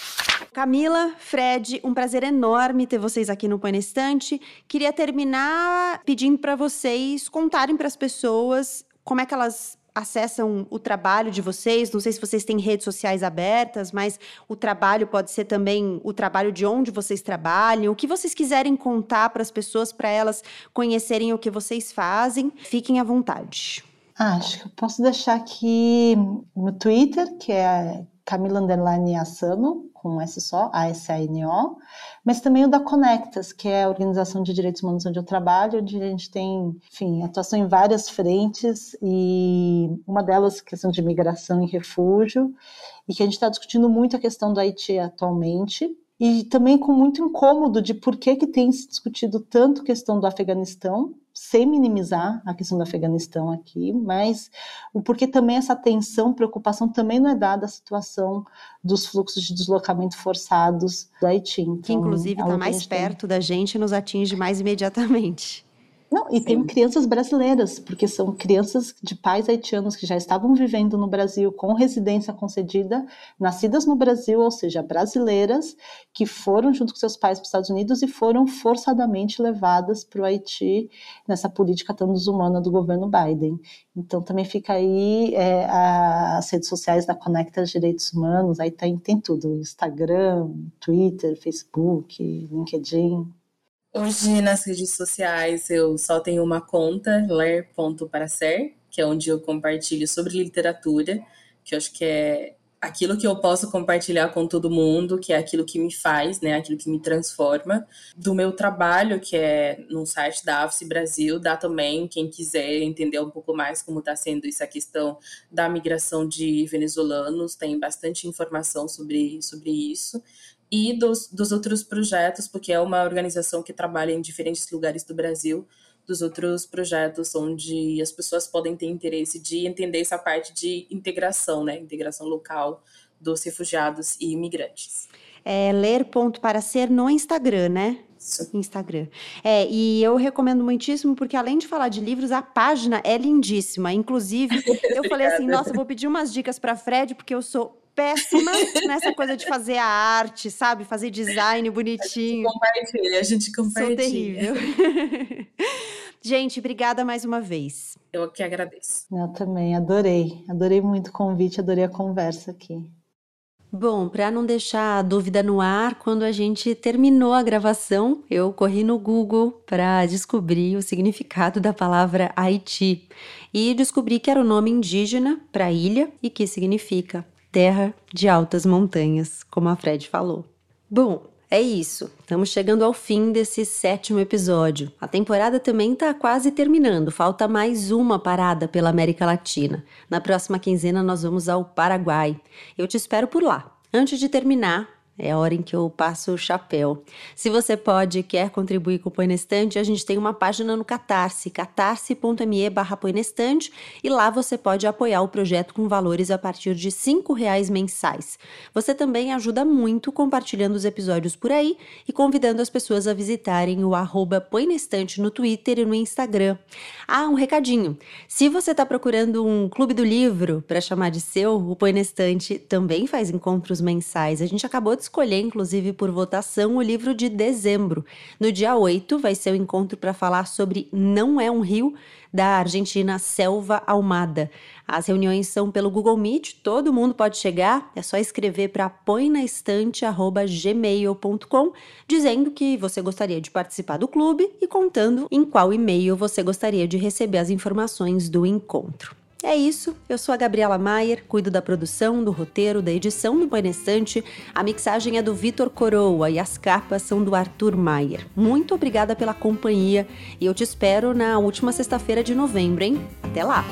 Camila, Fred, um prazer enorme ter vocês aqui no Põe Estante. Queria terminar pedindo para vocês contarem para as pessoas como é que elas acessam o trabalho de vocês. Não sei se vocês têm redes sociais abertas, mas o trabalho pode ser também o trabalho de onde vocês trabalham. O que vocês quiserem contar para as pessoas, para elas conhecerem o que vocês fazem, fiquem à vontade. Acho que eu posso deixar aqui no Twitter, que é Camila Underline Assano, com S só, A-S-A-N-O, mas também o da Conectas, que é a Organização de Direitos Humanos onde eu trabalho, onde a gente tem, enfim, atuação em várias frentes, e uma delas, questão de migração e refúgio, e que a gente está discutindo muito a questão do Haiti atualmente, e também com muito incômodo de por que, que tem se discutido tanto questão do Afeganistão, sem minimizar a questão do Afeganistão aqui, mas o porquê também essa atenção, preocupação também não é dada à situação dos fluxos de deslocamento forçados do Haiti. Então, que inclusive está mais perto tem... da gente e nos atinge mais imediatamente. Não, e Sim. tem crianças brasileiras, porque são crianças de pais haitianos que já estavam vivendo no Brasil com residência concedida, nascidas no Brasil, ou seja, brasileiras, que foram junto com seus pais para os Estados Unidos e foram forçadamente levadas para o Haiti nessa política tão desumana do governo Biden. Então também fica aí é, as redes sociais da Conecta Direitos Humanos, aí tem, tem tudo, Instagram, Twitter, Facebook, LinkedIn. Hoje nas redes sociais eu só tenho uma conta, ler.paracer, que é onde eu compartilho sobre literatura, que eu acho que é aquilo que eu posso compartilhar com todo mundo, que é aquilo que me faz, né, aquilo que me transforma. Do meu trabalho, que é no site da AFSE Brasil, dá também, quem quiser entender um pouco mais como está sendo essa questão da migração de venezuelanos, tem bastante informação sobre, sobre isso e dos, dos outros projetos, porque é uma organização que trabalha em diferentes lugares do Brasil, dos outros projetos onde as pessoas podem ter interesse de entender essa parte de integração, né? Integração local dos refugiados e imigrantes. É ler ponto para ser no Instagram, né? Isso. Instagram. É, e eu recomendo muitíssimo, porque além de falar de livros, a página é lindíssima. Inclusive, eu falei assim: [laughs] nossa, vou pedir umas dicas para Fred, porque eu sou péssima nessa coisa de fazer a arte, sabe? Fazer design bonitinho. A gente compartilha, a gente compartilha. Sou terrível. [laughs] gente, obrigada mais uma vez. Eu que agradeço. Eu também, adorei. Adorei muito o convite, adorei a conversa aqui. Bom, para não deixar a dúvida no ar, quando a gente terminou a gravação, eu corri no Google para descobrir o significado da palavra Haiti e descobri que era o nome indígena para ilha e que significa terra de altas montanhas, como a Fred falou. Bom, é isso. Estamos chegando ao fim desse sétimo episódio. A temporada também está quase terminando. Falta mais uma parada pela América Latina. Na próxima quinzena nós vamos ao Paraguai. Eu te espero por lá. Antes de terminar, é a hora em que eu passo o chapéu. Se você pode e quer contribuir com o Põe Estante, a gente tem uma página no Catarse, catarse.me barra e lá você pode apoiar o projeto com valores a partir de R$ reais mensais. Você também ajuda muito compartilhando os episódios por aí e convidando as pessoas a visitarem o arroba Põe Estante no Twitter e no Instagram. Ah, um recadinho. Se você está procurando um clube do livro para chamar de seu, o Põe Estante também faz encontros mensais. A gente acabou de escolher, inclusive por votação, o livro de dezembro. No dia 8 vai ser o encontro para falar sobre Não é um Rio, da Argentina Selva Almada. As reuniões são pelo Google Meet, todo mundo pode chegar, é só escrever para põenaestante@gmail.com dizendo que você gostaria de participar do clube e contando em qual e-mail você gostaria de receber as informações do encontro. É isso, eu sou a Gabriela Maier, cuido da produção, do roteiro, da edição do Painestante. A mixagem é do Vitor Coroa e as capas são do Arthur Maier. Muito obrigada pela companhia e eu te espero na última sexta-feira de novembro, hein? Até lá!